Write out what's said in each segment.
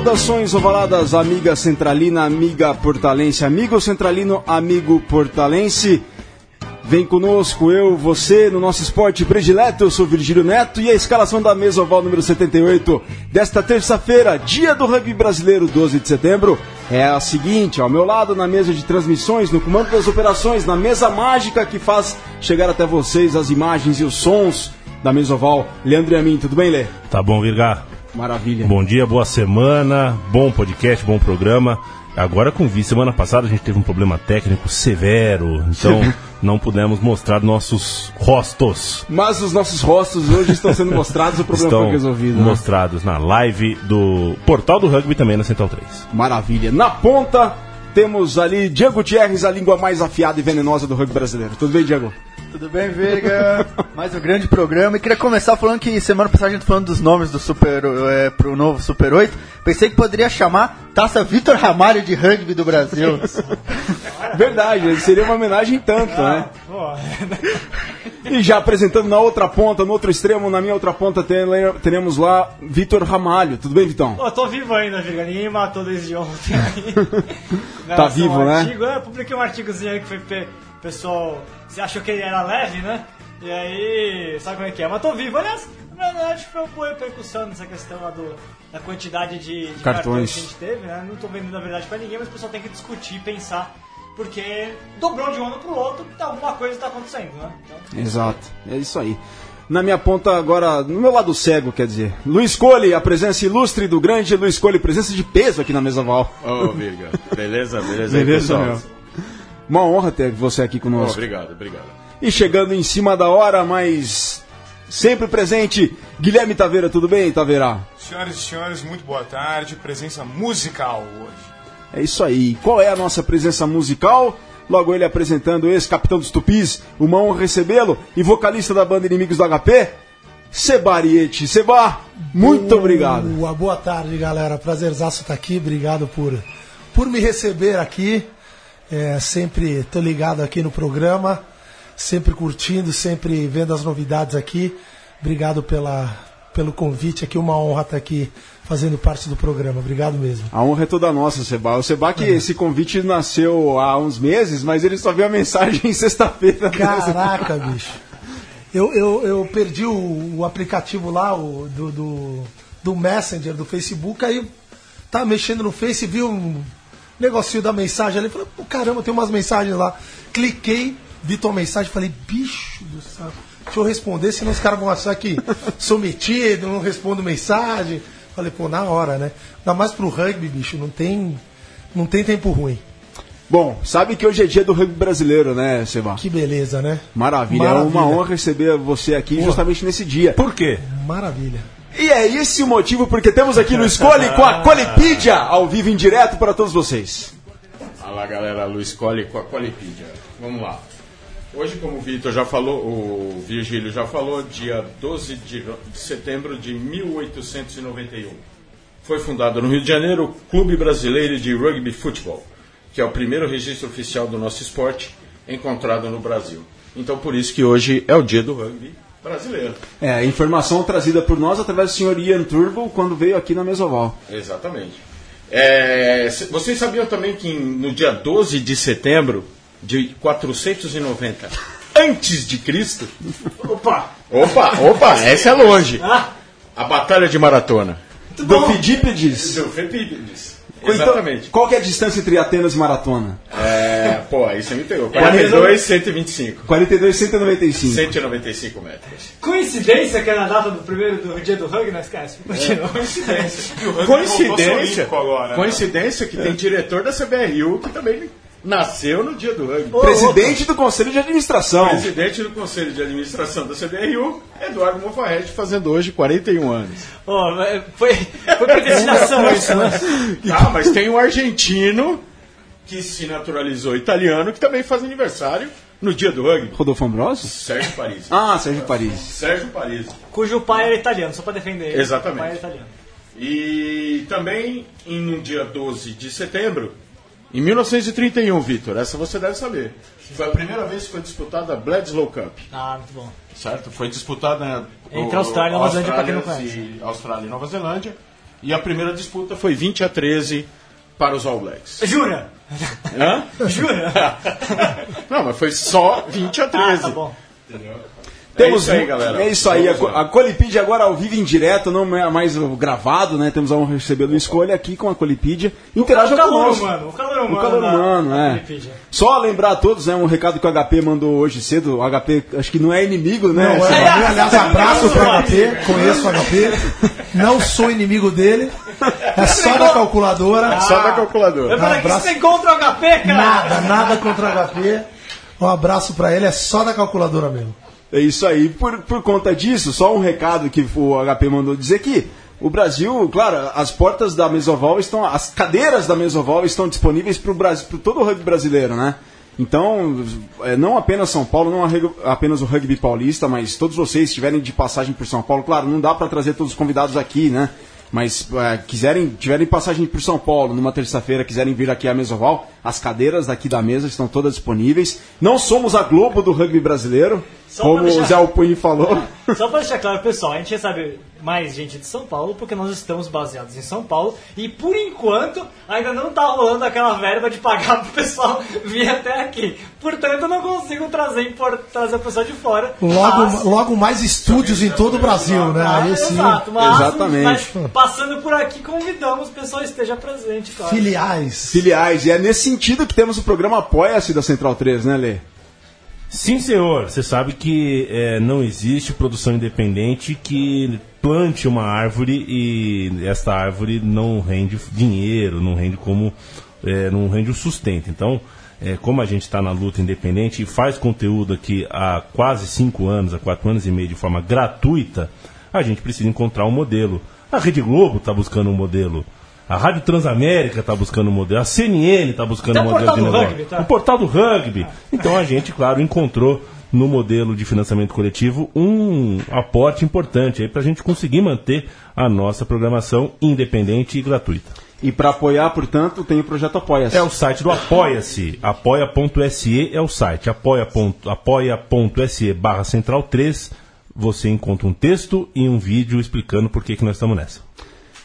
Saudações ovaladas, amiga centralina, amiga portalense, amigo centralino, amigo portalense. Vem conosco, eu, você, no nosso esporte predileto. Eu sou Virgílio Neto e a escalação da mesa oval número 78 desta terça-feira, dia do rugby brasileiro, 12 de setembro, é a seguinte: ao meu lado, na mesa de transmissões, no comando das operações, na mesa mágica que faz chegar até vocês as imagens e os sons da mesa oval, Leandro e a mim. Tudo bem, Lê? Tá bom, Virgar. Maravilha. Bom dia, boa semana, bom podcast, bom programa. Agora com vi, semana passada a gente teve um problema técnico severo, então não pudemos mostrar nossos rostos. Mas os nossos rostos hoje estão sendo mostrados, o problema Estão foi resolvido. né? mostrados na live do Portal do Rugby também na Central 3. Maravilha. Na ponta, temos ali Diego Gutierrez, a língua mais afiada e venenosa do rugby brasileiro. Tudo bem, Diego? Tudo bem, Virga? Mais um grande programa. E queria começar falando que semana passada a gente falando dos nomes do Super, é, pro novo Super 8. Pensei que poderia chamar Taça Vitor Ramalho de Rugby do Brasil. Verdade, seria uma homenagem tanto, né? E já apresentando na outra ponta, no outro extremo, na minha outra ponta, tem- teremos lá Vitor Ramalho. Tudo bem, Vitão? Pô, tô vivo ainda, Viga. Ninguém me matou desde ontem Tá vivo, ao né? Artigo, é, eu publiquei um artigozinho aí que foi pe- pessoal. Você achou que ele era leve, né? E aí, sabe como é que é? Mas tô vivo. Aliás, na verdade, foi uma boa repercussão nessa questão lá do, da quantidade de, de Cartões. cartões. que a gente teve, né? Não tô vendo na verdade pra ninguém, mas o pessoal tem que discutir, pensar. Porque dobrou de um ano pro outro, tá- alguma coisa tá acontecendo, né? Então, Exato, é isso aí. Na minha ponta agora, no meu lado cego, quer dizer, Luiz Cole, a presença ilustre do grande Luiz Cole, presença de peso aqui na mesa val. Ô, Virga. Beleza, beleza, aí, Beleza, pessoal? meu? Uma honra ter você aqui conosco. obrigado, obrigado. E chegando em cima da hora, mas sempre presente, Guilherme Taveira, tudo bem, Taveira? Senhoras e senhores, muito boa tarde. Presença musical hoje. É isso aí. Qual é a nossa presença musical? Logo ele apresentando o ex-capitão dos Tupis, uma honra recebê-lo, e vocalista da banda Inimigos do HP, Sebariete. Seba, muito obrigado. Boa, boa tarde, galera. Prazerzaço estar aqui. Obrigado por, por me receber aqui. É, sempre tô ligado aqui no programa, sempre curtindo, sempre vendo as novidades aqui. Obrigado pela, pelo convite aqui. Uma honra estar aqui fazendo parte do programa. Obrigado mesmo. A honra é toda nossa, Seba. O Seba que esse convite nasceu há uns meses, mas ele só viu a mensagem em sexta-feira. Caraca, bicho. Eu, eu, eu perdi o, o aplicativo lá o, do, do, do Messenger, do Facebook, aí tava mexendo no Face, vi um negocinho da mensagem ali, falei, pô, caramba, tem umas mensagens lá. Cliquei, vi tua mensagem, falei, bicho do céu, deixa eu responder, senão os caras vão achar que sou metido, não respondo mensagem. Falei, pô, na hora, né? Ainda mais pro rugby, bicho, não tem, não tem tempo ruim. Bom, sabe que hoje é dia do rugby brasileiro, né, Seba? Que beleza, né? Maravilha. É uma honra receber você aqui justamente nesse dia. Por quê? Maravilha. E é esse o motivo porque temos aqui no Escolhe com a Colipídia, ao vivo em direto para todos vocês. Fala galera, Luiz Cole com a Qualipedia. Vamos lá. Hoje, como o Vitor já falou, o Virgílio já falou, dia 12 de ro- de setembro de 1891. Foi fundado no Rio de Janeiro o Clube Brasileiro de Rugby Futebol, que é o primeiro registro oficial do nosso esporte encontrado no Brasil. Então, por isso que hoje é o dia do rugby brasileiro. É, informação trazida por nós através do senhor Ian Turbo quando veio aqui na Mesoval. Exatamente. É, vocês sabiam também que no dia 12 de setembro de 490 antes de Cristo, opa! opa, opa, essa é longe. A Batalha de Maratona. Do Fidípedes. Do Fepípedes. Então, Exatamente. qual que é a distância entre Atenas e Maratona? É, pô, aí você me pegou. 42, 125. 42, 195. 195 metros. Coincidência que é na data do primeiro do dia do rugby, não esquece. Continua. Coincidência. Coincidência. agora, né? Coincidência que tem diretor da CBRU que também nasceu no dia do rugby. Presidente do Conselho de Administração. Presidente do Conselho de Administração da CBRU, Eduardo Mofarrete, fazendo hoje 41 anos. Pô, foi, foi predestinação isso, né? Ah, mas tem um argentino que se naturalizou italiano, que também faz aniversário no dia do rugby. Rodolfo Ambrosio? Sérgio Paris. Ah, Sérgio Paris. Sérgio Paris. Cujo pai era italiano, só pra defender ele. Exatamente. O pai era italiano. E também, em um dia 12 de setembro, em 1931, Vitor, essa você deve saber. Foi a primeira vez que foi disputada a Bledsoe Cup. Ah, muito bom. certo? Foi disputada Entre Austrália e Nova Zelândia, pra quem não Austrália e- Austrália e Nova Zelândia. E a primeira disputa foi 20 a 13 para os All Blacks. Jura? Hã? Jura? Não, mas foi só 20 a 13. Ah, tá bom. Temos é isso aí, galera. É isso aí. A, Vamos a Colipídia agora ao vivo em direto, não é mais gravado, né? Temos a honra de receber o Escolha aqui com a Colipídia. Interaja o calor conosco. humano, o calor humano. O calor humano, da é. Só lembrar a todos, né? Um recado que o HP mandou hoje cedo. O HP, acho que não é inimigo, né? Não, é, É, aliás, abraço pro HP, conheço o HP, não sou inimigo dele, é só da calculadora. Só da calculadora. Eu falei, que abraço. você tem contra o HP, cara? Nada, nada contra o HP. Um abraço pra ele, é só da calculadora mesmo. É isso aí. Por, por conta disso, só um recado que o HP mandou dizer que o Brasil, claro, as portas da Mesoval estão, as cadeiras da Mesoval estão disponíveis para o Brasil, para todo o rugby brasileiro, né? Então, é, não apenas São Paulo, não apenas o rugby paulista, mas todos vocês estiverem de passagem por São Paulo, claro, não dá para trazer todos os convidados aqui, né? Mas é, quiserem, tiverem passagem por São Paulo numa terça-feira, quiserem vir aqui à Mesoval, as cadeiras daqui da mesa estão todas disponíveis. Não somos a Globo do rugby brasileiro, Só como o deixar- Zé Alpuin falou. Só para deixar claro, pessoal, a gente recebe mais gente de São Paulo porque nós estamos baseados em São Paulo e por enquanto ainda não tá rolando aquela verba de pagar pro pessoal vir até aqui. Portanto, eu não consigo trazer, trazer o pessoal de fora. Logo, Mas- logo mais estúdios em todo o Brasil, né? Aí sim, Exato, mas, Exatamente. mas passando por aqui, convidamos que o pessoal esteja presente, claro. filiais. Filiais, e é nesse sentido que temos o programa Apoia-se da Central 3, né, Lê? Sim, senhor. Você sabe que é, não existe produção independente que plante uma árvore e esta árvore não rende dinheiro, não rende como é, não rende o sustento. Então, é, como a gente está na luta independente e faz conteúdo aqui há quase cinco anos, há quatro anos e meio de forma gratuita, a gente precisa encontrar um modelo. A Rede Globo está buscando um modelo. A Rádio Transamérica está buscando um modelo, a CNN está buscando um modelo de negócio. Rugby, tá? O portal do rugby. Então a gente, claro, encontrou no modelo de financiamento coletivo um aporte importante aí para a gente conseguir manter a nossa programação independente e gratuita. E para apoiar, portanto, tem o projeto Apoia-se. É o site do Apoia-se. Apoia.se é o site. Apoia ponto- Apoia.se barra central 3. Você encontra um texto e um vídeo explicando por que, que nós estamos nessa.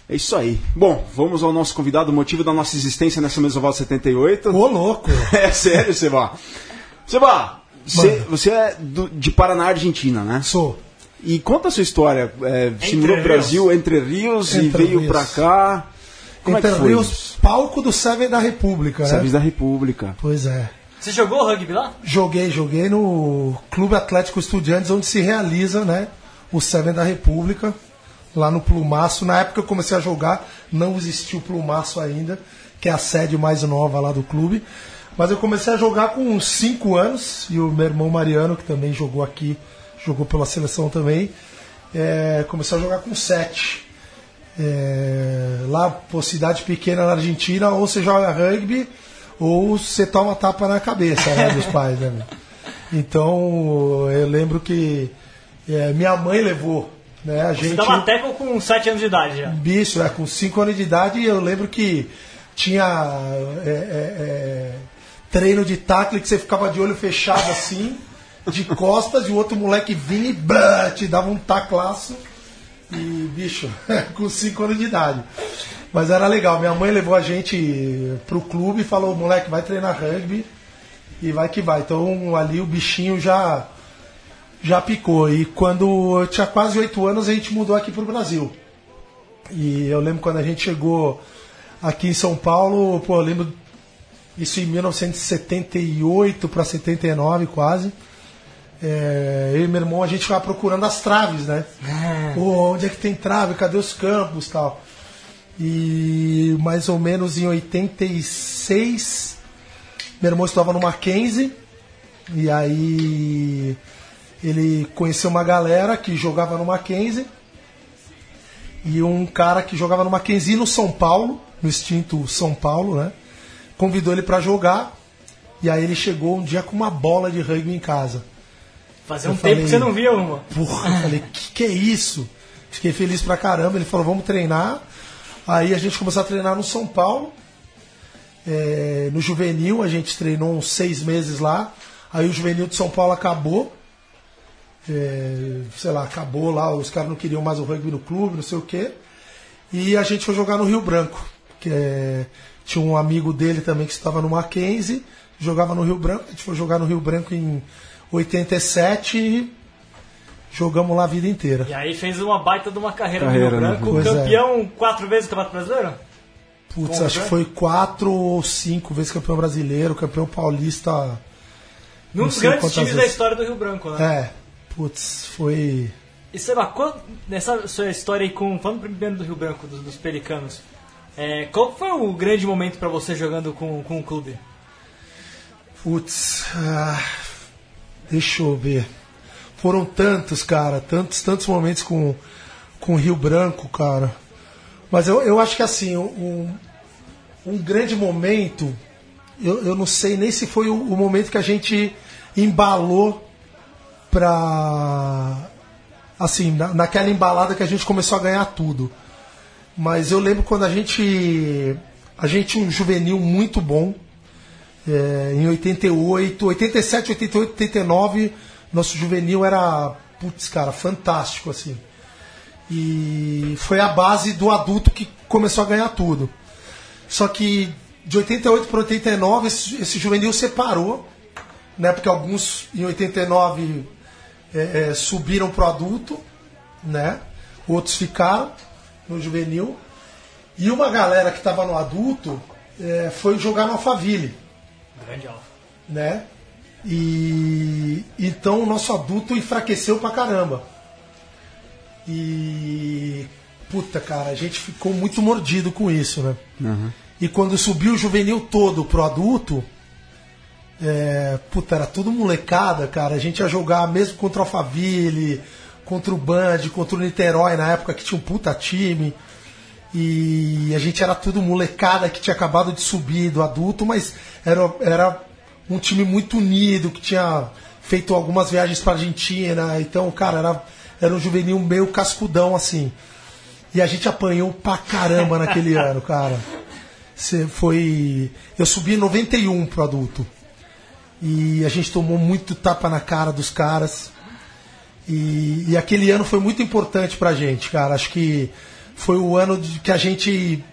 É isso aí. Bom, vamos ao nosso convidado, o motivo da nossa existência nessa Mesoval 78. Ô, louco. É sério, Seba. Seba, você, você é do- de Paraná, Argentina, né? Sou. E conta a sua história. É, se Entre mudou pro. Brasil, Entre Rios, e Entre veio Rios. pra cá. Como Entre é que foi? Rios, palco do Seven da República, né? Serviço da República. Pois é. Você jogou rugby lá? Joguei, joguei no Clube Atlético Estudiantes, onde se realiza, né, o Seven da República, lá no Plumaço. Na época que eu comecei a jogar, não existia o Plumaço ainda, que é a sede mais nova lá do clube. Mas eu comecei a jogar com uns 5 anos, e o meu irmão Mariano, que também jogou aqui, jogou pela seleção também, é, comecei a jogar com 7. É, lá, pô, cidade pequena na Argentina, ou você joga rugby, ou você toma tapa na cabeça né, dos pais. Né? Então, eu lembro que é, minha mãe levou. Né, a Você gente, dava teco com 7 anos de idade já. bicho, é, com 5 anos de idade, eu lembro que tinha é, treino de tackle que você ficava de olho fechado assim, de costas, e o outro moleque vinha e blá, te dava um taclaço. E, bicho, com 5 anos de idade. Mas era legal. Minha mãe levou a gente pro clube e falou: moleque, vai treinar rugby e vai que vai. Então ali o bichinho já, já picou. E quando eu tinha quase 8 anos, a gente mudou aqui pro Brasil. E eu lembro quando a gente chegou aqui em São Paulo, pô, eu lembro isso em 1978 para 79 quase. É, eu e meu irmão a gente ficava procurando as traves, né? Pô, onde é que tem trave? Cadê os campos tal? E mais ou menos em 86, meu irmão estava no Mackenzie, e aí ele conheceu uma galera que jogava no Mackenzie, e um cara que jogava no Mackenzie no São Paulo, no extinto São Paulo, né? Convidou ele para jogar, e aí ele chegou um dia com uma bola de rugby em casa. Fazia Eu um falei- tempo que você não via uma. Porra, eu falei, que que é isso? Fiquei feliz pra caramba. Ele falou, vamos treinar. Aí a gente começou a treinar no São Paulo. É, no juvenil, a gente treinou uns seis meses lá. Aí o juvenil de São Paulo acabou. É, sei lá, acabou lá, os caras não queriam mais o rugby no clube, não sei o quê. E a gente foi jogar no Rio Branco, que é, tinha um amigo dele também que estava no Mackenzie, jogava no Rio Branco. A gente foi jogar no Rio Branco em 87 e jogamos lá a vida inteira. E aí fez uma baita de uma carreira, Carreira, no né? Rio Branco, Pois é. campeão quatro vezes do Campeonato Brasileiro? Putz, acho né? que foi quatro ou cinco vezes campeão brasileiro, campeão paulista. Num dos sei grandes times da vezes. história do Rio Branco, né? É, putz, foi. E Seba, qual- nessa sua história aí com. Falando primeiro do Rio Branco, dos, dos Pelicanos, é, qual foi o grande momento pra você jogando com, com o clube? Putz, ah, deixa eu ver. Foram tantos, cara, tantos, tantos momentos com, com o Rio Branco, cara. Mas eu, eu acho que assim, um, um grande momento, eu, eu não sei nem se foi o, o momento que a gente embalou pra. Assim, na, naquela embalada que a gente começou a ganhar tudo. Mas eu lembro quando a gente. A gente tinha um juvenil muito bom. É, em 88, 87, 88, 89, nosso juvenil era, putz, cara, fantástico, assim. E foi a base do adulto que começou a ganhar tudo. Só que de 88 para 89, esse, esse juvenil separou, né? Porque alguns em 89 é, é, subiram pro adulto, né? Outros ficaram no juvenil. E uma galera que estava no adulto é, foi jogar no Alphaville Grande alfa. né? E então o nosso adulto enfraqueceu pra caramba. E puta, cara, a gente ficou muito mordido com isso, né? E quando subiu o juvenil todo pro adulto, é, puta, era tudo molecada, cara. A gente ia jogar mesmo contra o Alphaville, contra o Band, contra o Niterói, na época que tinha um puta time. E a gente era tudo molecada que tinha acabado de subir do adulto, mas era, era um time muito unido, que tinha feito algumas viagens pra Argentina. Então, cara, era, era um juvenil meio cascudão, assim. E a gente apanhou pra caramba naquele ano, cara. Cê foi. Eu subi em 91 pro adulto. E a gente tomou muito tapa na cara dos caras. E, e aquele ano foi muito importante pra gente, cara. Acho que foi o ano de, que a gente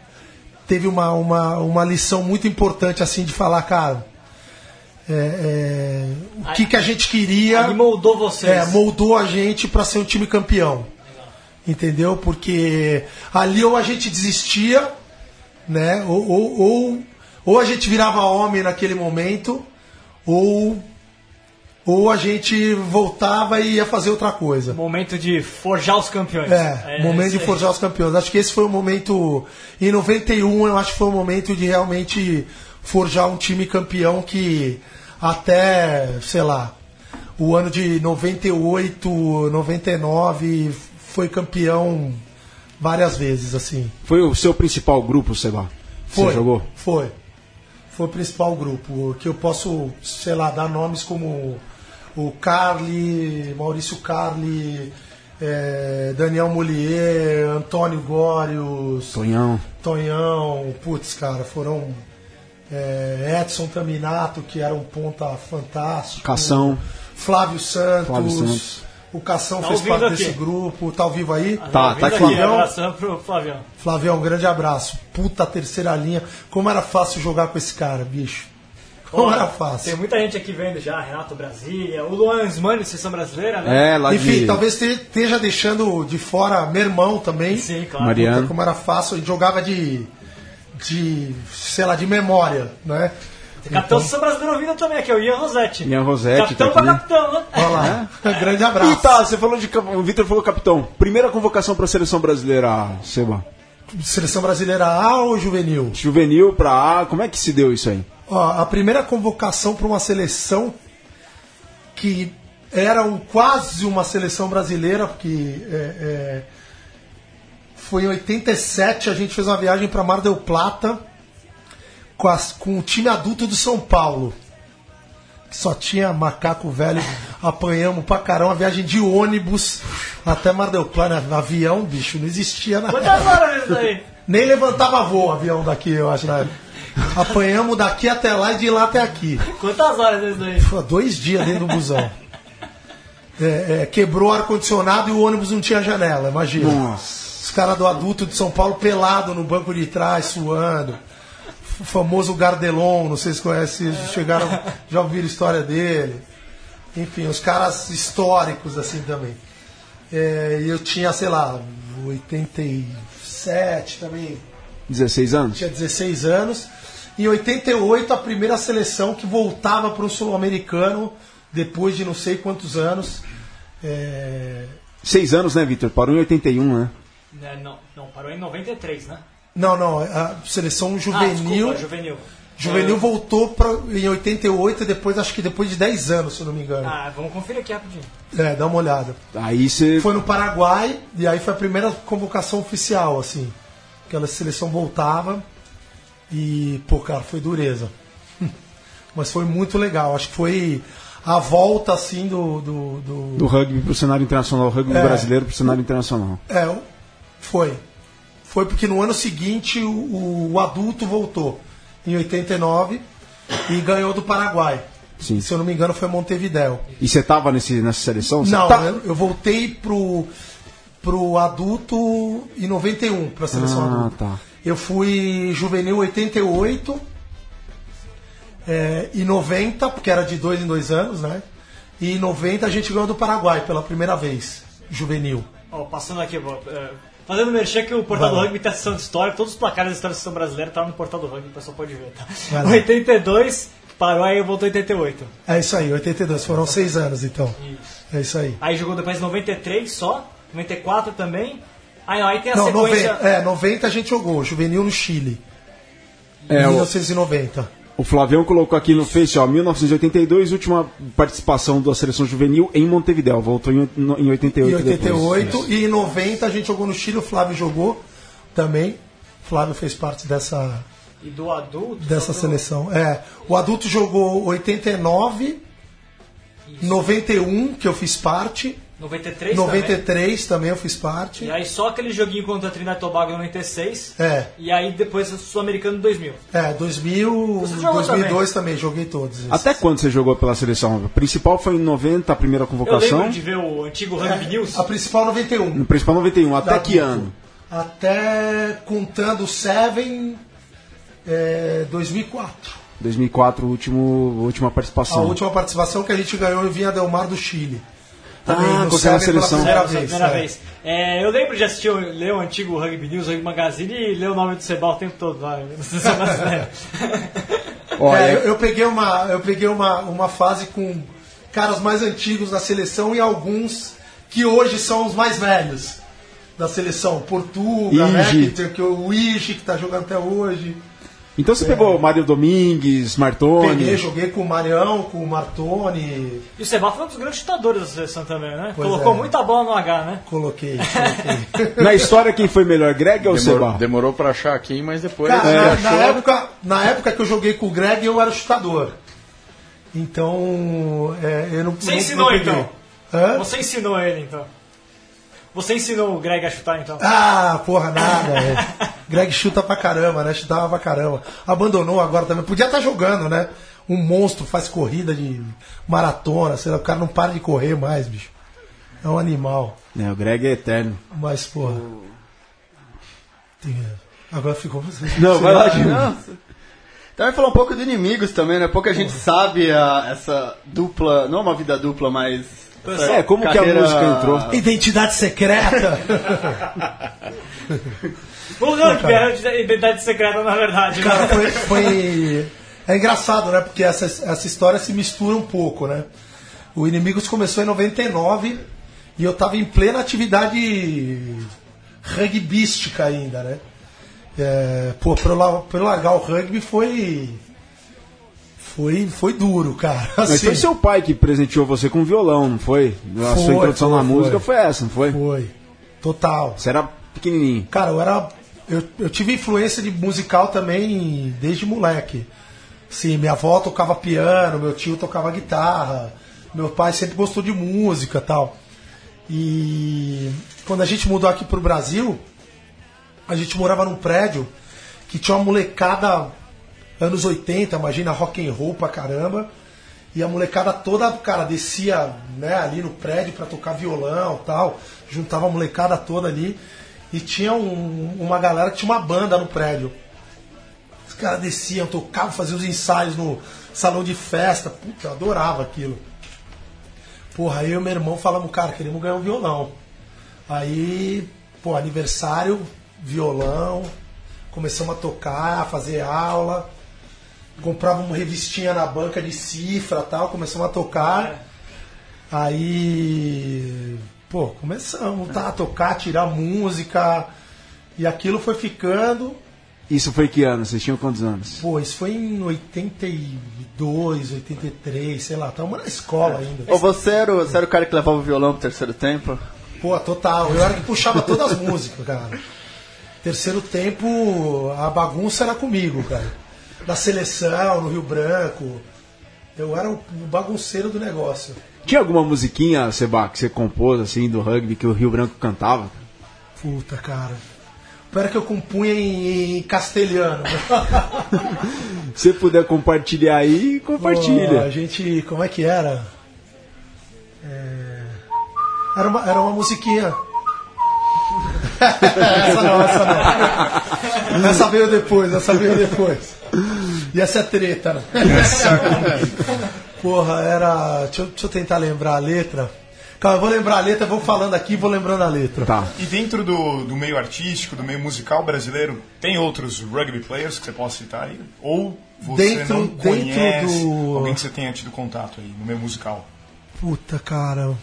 teve uma, uma, uma lição muito importante, assim, de falar, cara. é, é, o que, que a gente queria. Ele moldou vocês. É, moldou a gente para ser um time campeão. Entendeu? Porque ali ou a gente desistia, né? Ou, ou, ou, ou a gente virava homem naquele momento, ou, ou a gente voltava e ia fazer outra coisa. Momento de forjar os campeões. É, momento isso de forjar os campeões. Acho que esse foi o momento. Em 91, eu acho que foi o momento de realmente forjar um time campeão que até, sei lá, o ano de 98, 99 foi campeão várias vezes, assim. Foi o seu principal grupo, Seba? Foi. Você jogou? Foi. Foi o principal grupo. Que eu posso, sei lá, dar nomes como o Carli, Maurício Carli, eh, Daniel Molier, Antônio Górios, Tonhão. Tonhão, putz, cara, foram eh, Edson Taminato, que era um ponta fantástico. Cação. Flávio Santos. Flávio Santos. O Cação Tá fez parte aqui. desse grupo. Tá ao vivo aí? Tá, Vindo tá aqui, aqui. abração pro Flavião. Flavião, um grande abraço. Puta terceira linha. Como era fácil jogar com esse cara, bicho. Como Ó, era Tem fácil. muita gente aqui vendo já, Renato Brasília, o Luan Smani, seleção brasileira, né? É, lá Enfim, de... talvez te- esteja deixando de fora meu irmão também. Sim, claro. Mariano. Como era fácil. Ele jogava de. de. sei lá, de memória, né? Capitão da seleção brasileira ouvindo também, aqui é o Ian Rosetti. Ian Rosetti Capitão tá pra aqui. capitão, né? Olha lá. grande abraço. E tá, você falou de. O Vitor falou capitão. Primeira convocação pra seleção brasileira, Seba. Seleção brasileira A ou juvenil? Juvenil pra A, como é que se deu isso aí? Ó, a primeira convocação para uma seleção que era um, quase uma seleção brasileira, porque é, é, foi em 87 a gente fez uma viagem para Mar del Plata com, as- com o time adulto do São Paulo. Que só tinha macaco velho, apanhamos pra caramba, uma viagem de ônibus até Mar del Plata, avião, bicho, não existia na Quantas horas isso aí? nem levantava voo o avião daqui, eu acho, na época. Apanhamos daqui até lá e de lá até aqui. Quantas horas isso aí? Pô, dois dias dentro do busão. É, é, quebrou o ar-condicionado e o ônibus não tinha janela, imagina. Nossa. Os caras do adulto de São Paulo pelado no banco de trás, suando. O famoso Gardelon, não sei se conhece, chegaram, já ouviram a história dele. Enfim, os caras históricos assim também. É, eu tinha, sei lá, 87 também, 16 anos? tinha 16 anos. Em 88, a primeira seleção que voltava para o Sul-Americano, depois de não sei quantos anos. É, Seis anos, né, Vitor? Parou em 81, né? Né, Não, não, parou em 93, né? Não, não, a seleção Ah, juvenil. desculpa, juvenil. juvenil voltou pra, em 88, depois, acho que depois de 10 anos, se eu não me engano. Ah, vamos conferir aqui rapidinho. É, dá uma olhada. Aí você. Foi no Paraguai, e aí foi a primeira convocação oficial, assim. Aquela seleção voltava. E, pô, cara, foi dureza. Mas foi muito legal. Acho que foi a volta, assim, do. do, do- Do rugby pro cenário internacional, o rugby É. brasileiro pro cenário internacional. É, foi. Foi porque no ano seguinte o, o adulto voltou, em 89, e ganhou do Paraguai. Sim. Se eu não me engano, foi Montevideo. E você tava nesse, nessa seleção? Não, tá- eu, eu voltei pro, pro adulto em 91, pra seleção Ah, adulta. tá. Eu fui juvenil 88 é, e 90, porque era de dois em dois anos, né? E em 90 a gente ganhou do Paraguai pela primeira vez, juvenil. Ó, passando aqui, vou, é, fazendo merchan que o portal Vai do rugby tem a sessão de história, todos os placares da história da seleção brasileira estavam no portal do rugby, o pessoal pode ver, tá? Vai lá. 82, parou aí e voltou em 88. É isso aí, 82, foram seis anos então. É isso aí. Aí jogou depois 93 só, 94 também. Aí, não, aí tem a Não, sequência. 90, é, 90 a gente jogou, juvenil no Chile. É, em o, 1990. o Flavião colocou aqui no Face, ó, 1982, última participação da seleção juvenil em Montevideo. Voltou em, no- em 88. Em 88 depois. e em 90 a gente jogou no Chile, o Flávio jogou também. O Flávio fez parte dessa, E do adulto. dessa só do- seleção. É, o adulto jogou 89, 91, que eu fiz parte, 93 também. 93 também eu fiz parte. E aí só aquele joguinho contra a Trinidad e Tobago em 96. É, E aí depois o Sul-Americano em 2000. é, 2000, Você jogou 2002 também. joguei todos. esses. Até quando você jogou pela seleção? A principal foi em 90, a primeira Eu convocação. lembro de ver o antigo Rugby News. A principal 91. No principal 91. Até Da que adulto. ano? Até contando o Seven, é, 2004. 2004, último, última A participação. última participação que a gente ganhou em Vinha Del Mar do Chile. Ah, no com aquela seleção. primeira É, vez. primeira é. vez. É, eu lembro de assistir, ler o antigo Rugby News, Rugby Magazine e ler o nome do Sebal o tempo todo lá. seleção brasileira. Olha, É, eu, eu peguei, uma, eu peguei uma, uma fase com caras mais antigos da seleção e alguns que hoje são os mais velhos da seleção. Portuga, né? Ige. Que, o Ige, que tá jogando até hoje. Então você pegou Mário Domingues, Martoni. Peguei, joguei com o Marião, com o Martoni. E o Sebal foi um dos grandes chutadores da seleção também, né? Pois Colocou é. muita bola no H, né? Coloquei. coloquei. Na história, quem foi melhor, Greg ou Demorou, Seba? demorou pra achar aqui, mas depois Cara, na, achou. na época, na época que eu joguei com o Greg, eu era chutador. Então, é, eu não Você não- ensinou não então? Hã? Você ensinou ele então. Você ensinou o Greg a chutar então? Ah, porra, nada. é. Greg chuta pra caramba, né? Chutava pra caramba. Abandonou agora também. Podia estar jogando, né? Um monstro faz corrida de maratona, sei lá, o cara não para de correr mais, bicho. É um animal. É, o Greg é eterno. Mas, porra. Tem- Agora ficou você. Não, vai lá, Gil. Também falar um pouco de inimigos também, né? Pouca gente sabe a- essa dupla, não uma vida dupla, mas. É, como que a música entrou? Identidade secreta. O rugby era de identidade secreta, na verdade. né? Cara, foi, foi- É engraçado, né? Porque essa, essa história se mistura um pouco, né? O Inimigos começou em 99 e eu tava em plena atividade rugbística ainda, né? É, pô, pra eu, pra eu largar o rugby foi. Foi, foi duro, cara. Mas Assim, foi seu pai que presenteou você com violão, não foi? A Foi, sua introdução foi, na foi. música foi essa, não foi? Foi. Total. Você era pequenininho. Cara, eu era. Eu, eu tive influência de musical também desde moleque. Sim, minha avó tocava piano, meu tio tocava guitarra, meu pai sempre gostou de música tal. E quando a gente mudou aqui pro Brasil, a gente morava num prédio que tinha uma molecada anos 80, imagina rock and roll pra caramba. E a molecada toda, cara, descia né, ali no prédio pra tocar violão tal, juntava a molecada toda ali. E tinha um- uma galera que tinha uma banda no prédio. Os caras desciam, tocavam, faziam os ensaios no salão de festa. Puta, eu adorava aquilo. Porra, aí eu e meu irmão falamos, cara, queremos ganhar um violão. Aí, pô, aniversário, violão, começamos a tocar, a fazer aula, comprava uma revistinha na banca de cifra tal, começamos a tocar. Aí, pô, começamos tá, a tocar, tirar música, e aquilo foi ficando. Isso foi que ano? Vocês tinham quantos anos? Pô, isso foi em 82, 83, sei lá, tava na escola ainda. Ou você era, o- você era o cara que levava o violão pro terceiro tempo? Pô, total. Eu era que puxava todas as músicas, cara. Terceiro tempo, a bagunça era comigo, cara. Da seleção, no Rio Branco. Eu era o bagunceiro do negócio. Tinha alguma musiquinha, Seba, que você compôs assim do rugby que o Rio Branco cantava? Puta, cara. Pior que eu compunha em, em castelhano. Se você puder compartilhar aí, Pô, a compartilha. gente. Como é que era? É, Era, uma, era uma musiquinha. Essa não, essa não. Essa veio depois, essa veio depois. E essa é treta, né? Porra, era. Deixa eu, deixa eu tentar lembrar a letra. Calma, eu vou lembrar a letra, vou falando aqui e vou lembrando a letra. Tá. E dentro do, do meio artístico, do meio musical brasileiro, tem outros rugby players que você possa citar aí? Ou você Dentro- não dentro conhece do- alguém que você tenha tido contato aí no meio musical? Puta, cara.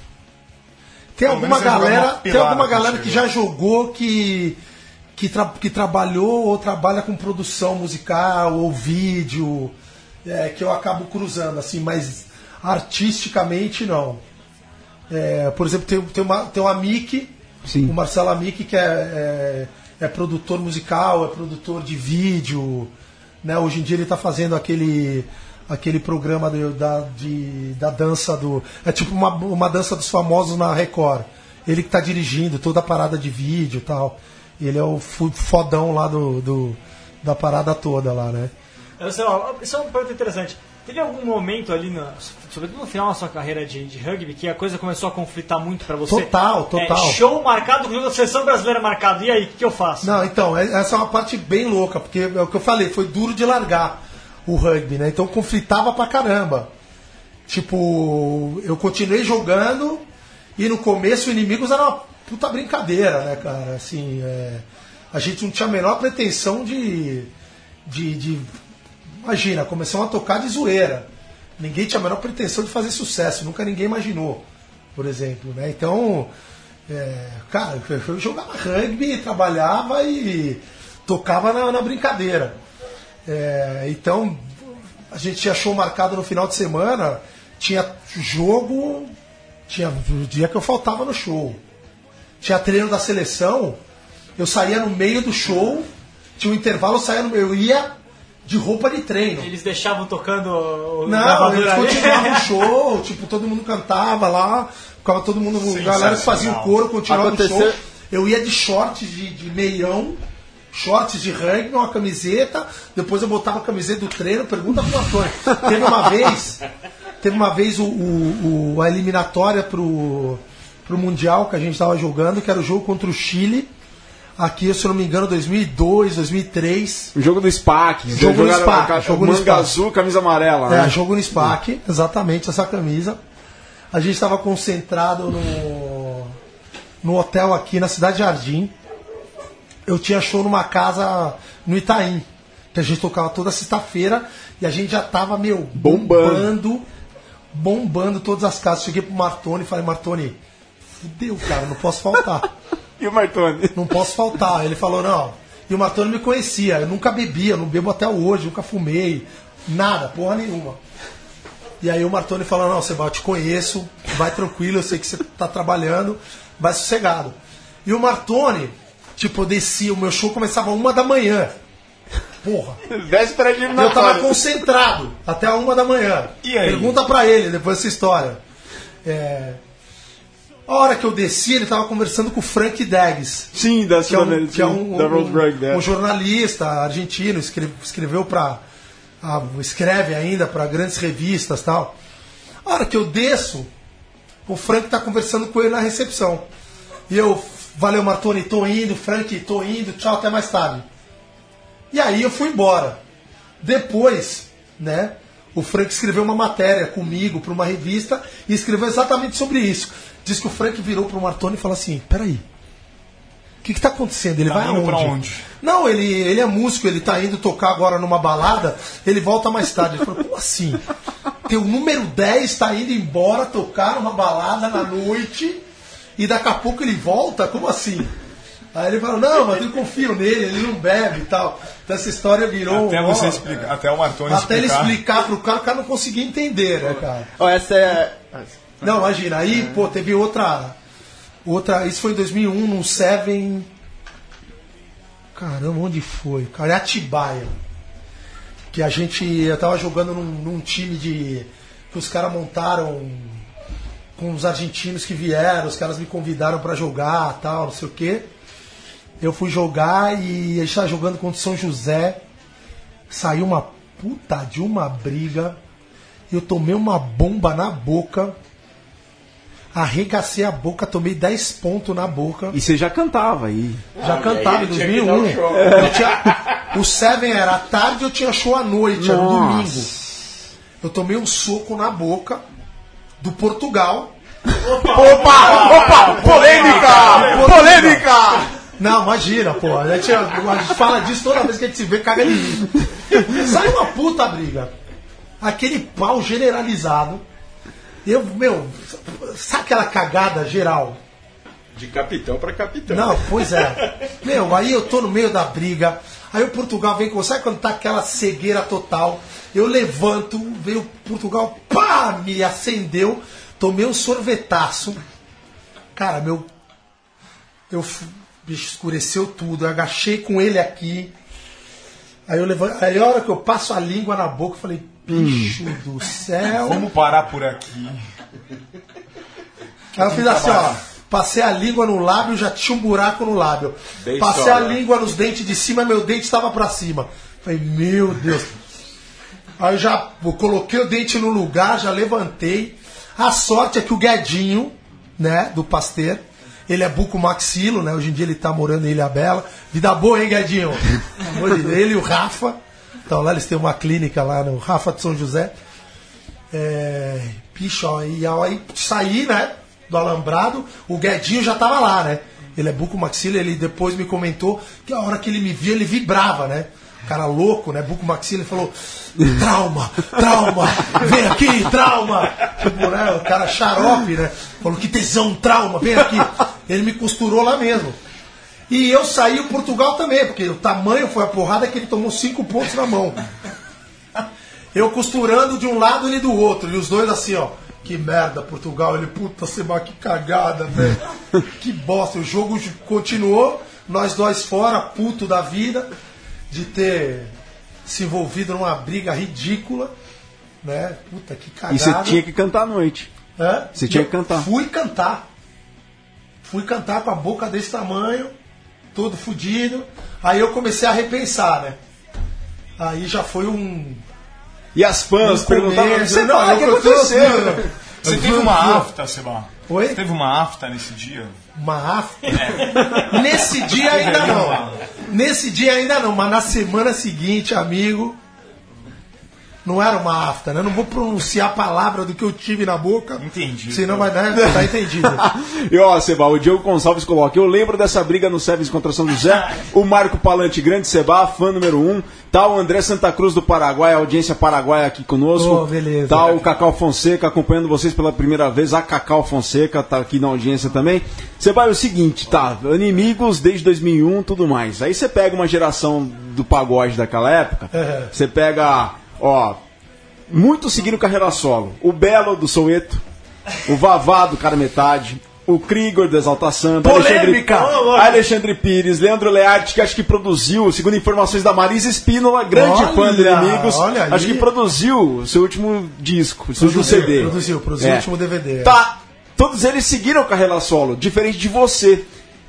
Tem Pelo alguma jogou galera, uma tem alguma galera que né? já jogou que que, tra- que trabalhou ou trabalha com produção musical ou vídeo, é, que eu acabo cruzando assim, mas artisticamente não. É, por exemplo, tem, tem, uma, tem o Amic, Sim. o Marcelo Amic, que é, é, é produtor musical, é produtor de vídeo. Né? Hoje em dia ele está fazendo aquele, aquele programa do- da, de, da dança do. É tipo uma, uma dança dos famosos na Record. Ele que está dirigindo toda a parada de vídeo e tal. Ele é o fodão lá do, do- da parada toda lá, né? Lá, isso é uma pergunta interessante. Teve algum momento ali, na, sobretudo no final da sua carreira de, de rugby, que a coisa começou a conflitar muito pra você? Total, total. É, show marcado com da seleção brasileira marcado. E aí, o que, eu faço? Não, então, é- essa é uma parte bem louca, porque é o que eu falei, foi duro de largar o rugby, né? Então conflitava pra caramba. Tipo, eu continuei jogando e no começo inimigos era uma puta brincadeira, né, cara? Assim, é, a gente não tinha a menor pretensão de. de, de imagina, começamos a tocar de zoeira. Ninguém tinha a menor pretensão de fazer sucesso, nunca ninguém imaginou, por exemplo, né? Então, é, cara, eu jogava rugby, trabalhava e tocava na, na brincadeira. É, então, a gente tinha show marcado no final de semana, tinha jogo, tinha o dia que eu faltava no show. Tinha treino da seleção, eu saía no meio do show, tinha um intervalo, eu saía no eu ia de roupa de treino. Eles deixavam tocando o Não, eles continuavam o show, tipo, todo mundo cantava lá, ficava todo mundo, galera que fazia o coro, continuava Aconteceu- o show. Eu ia de shorts de, de meião, shorts de rugby, uma camiseta, depois eu botava a camiseta do treino, pergunta pro Antônio. Teve uma vez, teve uma vez o, o- o- a eliminatória pro, pro Mundial que a gente tava jogando, que era o jogo contra o Chile. Aqui, se eu não me engano, 2002, 2003. O jogo do SPAC. Jogo no SPAC, jogo no manga azul, camisa amarela. É, né? jogo no SPAC, exatamente essa camisa. A gente estava concentrado no, no hotel aqui na Cidade Jardim. Eu tinha show numa casa no Itaim, que a gente tocava toda sexta-feira e a gente já tava, meu, Bombando. bombando, bombando todas as casas. Cheguei pro Martoni e falei, Martoni, fudeu, cara, não posso faltar. E o Martoni? não posso faltar. Ele falou, não. E o Martoni me conhecia, eu nunca bebia, não bebo até hoje, nunca fumei, nada, porra nenhuma. E aí o Martoni falou, não, Seba, eu te conheço, vai tranquilo, eu sei que você tá trabalhando, vai sossegado. E o Martoni, tipo, eu descia, o meu show começava uma da manhã. Porra. Véspera de Eu tava concentrado até a uma da manhã. E aí? Pergunta pra ele depois dessa história. É... A hora que eu desci, ele tava conversando com o Frank Deggs Sim, da que é um, que é um, um- Road Rugby. é. um jornalista argentino, escreve- escreveu para escreve ainda para grandes revistas tal. A hora que eu desço, o Frank tá conversando com ele na recepção. E eu valeu Martoni, tô indo, Frank, tô indo, tchau, até mais tarde. E aí eu fui embora. Depois, né, o Frank escreveu uma matéria comigo para uma revista e escreveu exatamente sobre isso. Diz que o Frank virou pro Martoni e falou assim: peraí. O que, que tá acontecendo? Ele Tá vai aonde? onde? Não, ele, ele é músico, ele tá indo tocar agora numa balada, ele volta mais tarde. Ele falou, como assim? Teu número 10 tá indo embora tocar numa balada na noite e daqui a pouco ele volta? Como assim? Aí ele falou, não, mas eu confio nele, ele não bebe e tal. Então essa história virou. Até ó, você explicar, até o Martoni Até ele explicar. explicar pro cara, o cara não conseguia entender, né, cara? Ó, essa é. Não, imagina, aí, pô, teve outra. Outra. Isso foi em 2001, num Seven. Caramba, onde foi? Cara, é Atibaia. Que a gente. Eu tava jogando num, num time de. Que os caras montaram com os argentinos que vieram, os caras me convidaram pra jogar tal, não sei o quê. Eu fui jogar e a gente tava jogando contra o São José. Saiu uma puta de uma briga. Eu tomei uma bomba na boca. Arregacei a boca, tomei 10 pontos na boca. E você já cantava aí. Já cantava em aí tinha que dar 2001. um. Eu tinha- o Seven era à tarde eu tinha show à noite, era Nossa. domingo. Eu tomei um soco na boca do Portugal. Opa! Opa! Polêmica! Polêmica! Não, imagina, pô. A gente, a gente fala disso toda vez que a gente se vê, caga de rir. Saiu uma puta briga. Aquele pau generalizado. Eu, meu, sabe aquela cagada geral? De capitão para capitão. Não, pois é. Meu, aí eu tô no meio da briga. Aí o Portugal vem com. Sabe quando tá aquela cegueira total? Eu levanto, veio o Portugal, pá, me acendeu, tomei um sorvetaço. Cara, meu. Eu. Bicho, escureceu tudo. Eu agachei com ele aqui. Aí eu levanto. Aí a hora que eu passo a língua na boca, eu falei, bicho do céu. Vamos parar por aqui. Aí eu fiz assim, ó. Passei a língua no lábio, já tinha um buraco no lábio. Bem Passei só, a né? língua nos dentes de cima, meu dente estava pra cima. Falei, meu Deus. Aí eu já coloquei o dente no lugar, já levantei. A sorte é que o Guedinho, né, do Pasteur, ele é buco maxilo, né? Hoje em dia ele tá morando em Ilha Bela. Vida boa, hein, Guedinho? Ele e o Rafa. Então lá eles têm uma clínica lá no Rafa de São José. É, bicho, ó, e aí saí, né, do alambrado, o Guedinho já tava lá, né? Ele é buco maxilo, ele depois me comentou que a hora que ele me via, ele vibrava, né? Cara louco, né? Buco maxilo, ele falou: trauma, trauma, vem aqui, trauma. Tipo, né? O cara xarope, né? Falou: que tesão, trauma, vem aqui. Ele me costurou lá mesmo. E eu saí o Portugal também, porque o tamanho foi a porrada que ele tomou cinco pontos na mão. Eu costurando de um lado e do outro. E os dois assim, ó. Que merda, Portugal. Ele, puta, Seba, que cagada, velho. que bosta. O jogo continuou. Nós dois fora, puto da vida. De ter se envolvido numa briga ridícula. Né? Puta, que cagada. E você tinha que cantar à noite. Hã? Você tinha que cantar. Fui cantar. Fui cantar com a boca desse tamanho, todo fudido. Aí eu comecei a repensar, né? Aí já foi um. E as fãs perguntavam: Você não, o que eu aconteceu? Você teve uma afta, Seba? Oi? Você teve uma afta nesse dia? Uma afta? Nesse dia ainda não. Nesse dia ainda não, mas na semana seguinte, amigo. Não era uma afta, né? Não vou pronunciar a palavra do que eu tive na boca. Entendi. Senão vai dar. Tá entendido. E ó, Seba, o Diogo Gonçalves coloca: Eu lembro dessa briga no Sevens contra São José. O Marco Palante, grande Seba, fã número um. Tá o André Santa Cruz do Paraguai, audiência paraguaia aqui conosco. Oh, beleza. Tá o Cacau Fonseca acompanhando vocês pela primeira vez. A Cacau Fonseca tá aqui na audiência também. Seba, é o seguinte, tá? Inimigos desde 2001 tudo mais. Aí você pega uma geração do pagode daquela época. Você pega, ó, muito seguindo carreira solo. O Belo do Soueto, o Vavá do Cara Metade, o Krigor do Exalta Samba, Polêmica! Alexandre, Alexandre Pires, Leandro Learte, que acho que produziu, segundo informações da Marisa Espínola, grande Olha, fã do Inimigos, acho que produziu o seu último disco, o seu último Produziu, CD. produziu, produziu o último DVD, é. Tá, todos eles seguiram carreira solo, diferente de você.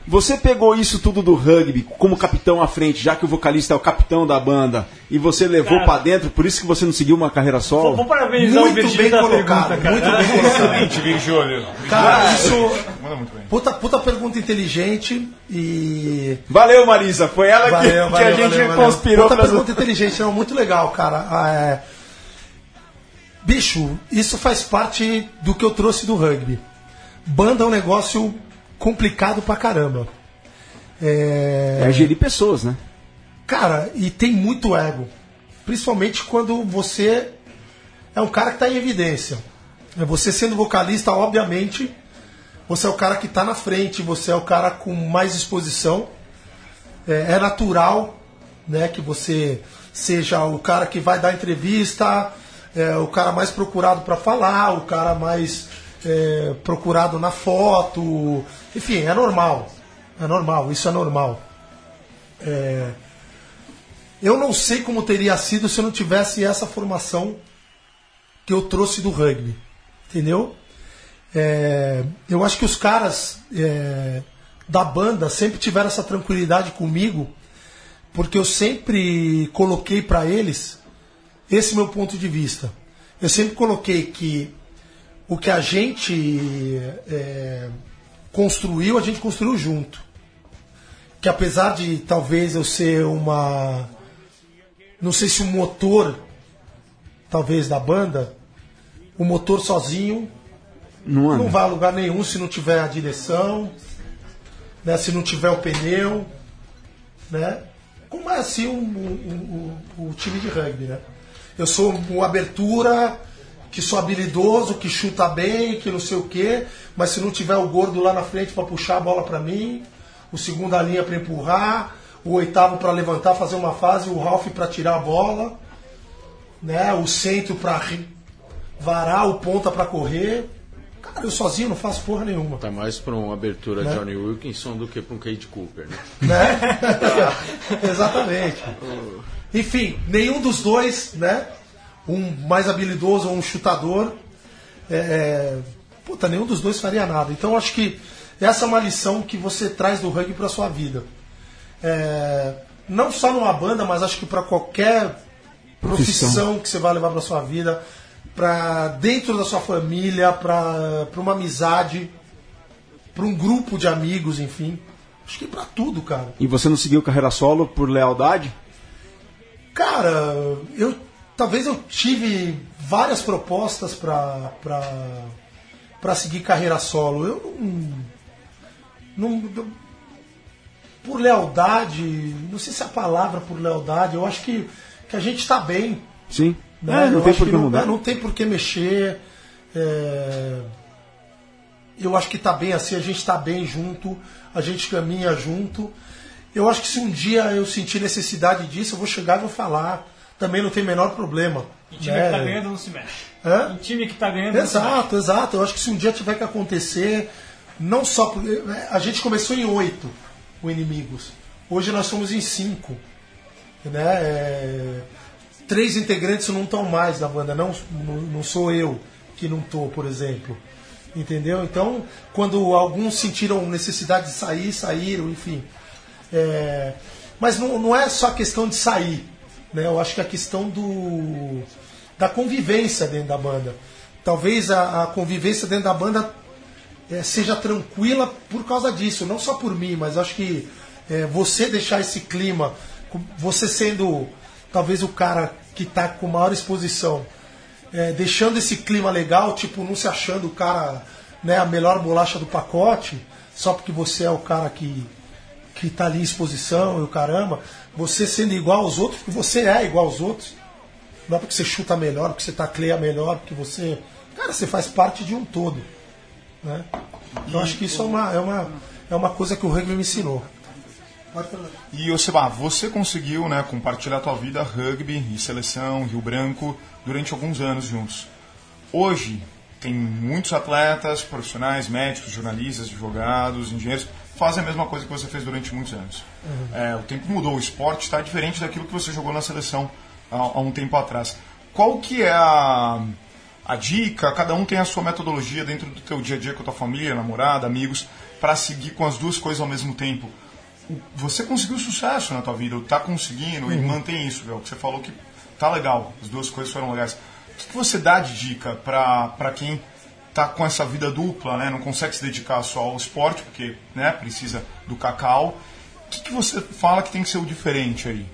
Você pegou isso tudo do rugby como capitão à frente, já que o vocalista é o capitão da banda, e você levou pra dentro, por isso que você não seguiu uma carreira solo? Vou, vou parabenizar o Muito Virgílio bem da colocado, pergunta, cara. muito bem colocado. Excelente, Virgílio. Cara, isso. manda muito bem. Puta, puta pergunta inteligente e. Valeu, Marisa. Foi ela que, Valeu, que valeu, a gente valeu, conspirou Puta pergunta inteligente, não, muito legal, cara. Ah, é... Bicho, isso faz parte do que eu trouxe do rugby. Banda é um negócio complicado pra caramba. É... É gerir pessoas, né? Cara, e tem muito ego. Principalmente quando você é um cara que está em evidência. É Você sendo vocalista, obviamente, você é o cara que está na frente, você é o cara com mais exposição. É, é natural né, que você seja o cara que vai dar entrevista, é, o cara mais procurado para falar, o cara mais é, procurado na foto. Enfim, é normal. É normal, isso é normal. É, eu não sei como teria sido se eu não tivesse essa formação que eu trouxe do rugby. Entendeu? É, eu acho que os caras é, da banda sempre tiveram essa tranquilidade comigo, porque eu sempre coloquei para eles esse meu ponto de vista. Eu sempre coloquei que o que a gente é, construiu, a gente construiu junto. Que apesar de talvez eu ser uma. Não sei se o motor, talvez, da banda, o motor sozinho Não não vai a lugar nenhum se não tiver a direção, né, se não tiver o pneu, né? Como é assim o, o, o- o time de rugby, né? Eu sou uma abertura, que sou habilidoso, que chuta bem, que não sei o quê, mas se não tiver o gordo lá na frente para puxar a bola para mim, o segunda linha para empurrar, o oitavo para levantar, fazer uma fase, o Ralph para tirar a bola, né? O centro para varar, o ponta para correr. Cara, eu sozinho não faço porra nenhuma. Tá mais pra uma abertura Né? Johnny Wilkinson do que pra um Kate Cooper, né? né? Exatamente. Enfim, nenhum dos dois, né? Um mais habilidoso ou um chutador. É, é, puta, nenhum dos dois faria nada. Então acho que essa é uma lição que você traz do rugby para sua vida. É, não só numa banda, mas acho que para qualquer profissão, Profissão. que você vai levar para sua vida, para dentro da sua família, para uma amizade, para um grupo de amigos, enfim. Acho que para tudo, cara. E você não seguiu carreira solo por lealdade? Cara, eu talvez eu tive várias propostas para para seguir carreira solo. Eu não, não por lealdade, não sei se é a palavra por lealdade, eu acho que, que a gente está bem. Sim. né? É, não Eu tem acho por que que não, mudar. não tem por que mexer. é, Eu acho que está bem assim, a gente está bem junto, a gente caminha junto. Eu acho que se um dia eu sentir necessidade disso, eu vou chegar e vou falar. Também não tem o menor problema. Em time né? que tá ganhando não se mexe. Hã? Em time que tá ganhando não se mexe. Exato, exato. Eu acho que se um dia tiver que acontecer, não só. por- A gente começou em oito, o Inimigos. Hoje nós somos em cinco. Né? É, Três integrantes não estão mais na banda, não, não, sou eu que não tô, por exemplo. Entendeu? Então, quando alguns sentiram necessidade de sair, saíram, enfim. É, mas não, não é só questão de sair. Né? Eu acho que a questão do, da convivência dentro da banda. Talvez a, a convivência dentro da banda é, seja tranquila por causa disso, não só por mim, mas acho que é, você deixar esse clima, você sendo talvez o cara que está com maior exposição, é, deixando esse clima legal, tipo, não se achando o cara, né, a melhor bolacha do pacote, só porque você é o cara que, que tá ali em exposição e o caramba, você sendo igual aos outros, porque você é igual aos outros. Não é porque você chuta melhor, porque você tacleia melhor, porque você. Cara, você faz parte de um todo. Né? Eu acho que isso é uma, é, uma, é uma coisa que o rugby me ensinou. E, Seba, você conseguiu né, compartilhar a tua vida rugby e seleção, Rio Branco, durante alguns anos juntos. Hoje, tem muitos atletas, profissionais, médicos, jornalistas, advogados, engenheiros, fazem a mesma coisa que você fez durante muitos anos. É, o tempo mudou, o esporte está diferente daquilo que você jogou na seleção há, há um tempo atrás. Qual que é a, a dica? Cada um tem a sua metodologia dentro do teu dia a dia com a tua família, namorada, amigos, para seguir com as duas coisas ao mesmo tempo você conseguiu sucesso na tua vida, ou tá conseguindo e mantém isso, velho. Que você falou que tá legal, as duas coisas foram legais. O que que você dá de dica pra quem tá com essa vida dupla, né? Não consegue se dedicar só ao esporte, porque né, precisa do cacau. O que, que você fala que tem que ser o diferente aí?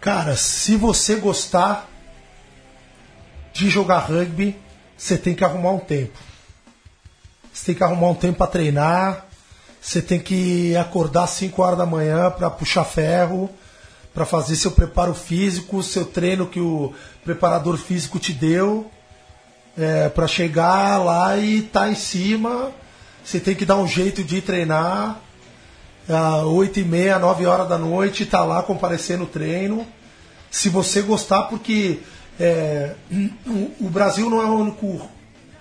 Cara, se você gostar de jogar rugby, você tem que arrumar um tempo. Você tem que arrumar um tempo para treinar. Você tem que acordar às 5 horas da manhã para puxar ferro, para fazer seu preparo físico, seu treino que o preparador físico te deu, é, para chegar lá e estar tá em cima. Você tem que dar um jeito de treinar. Às 8 e meia, 9 horas da noite, tá lá comparecendo no treino. Se você gostar, porque é, o Brasil não é o único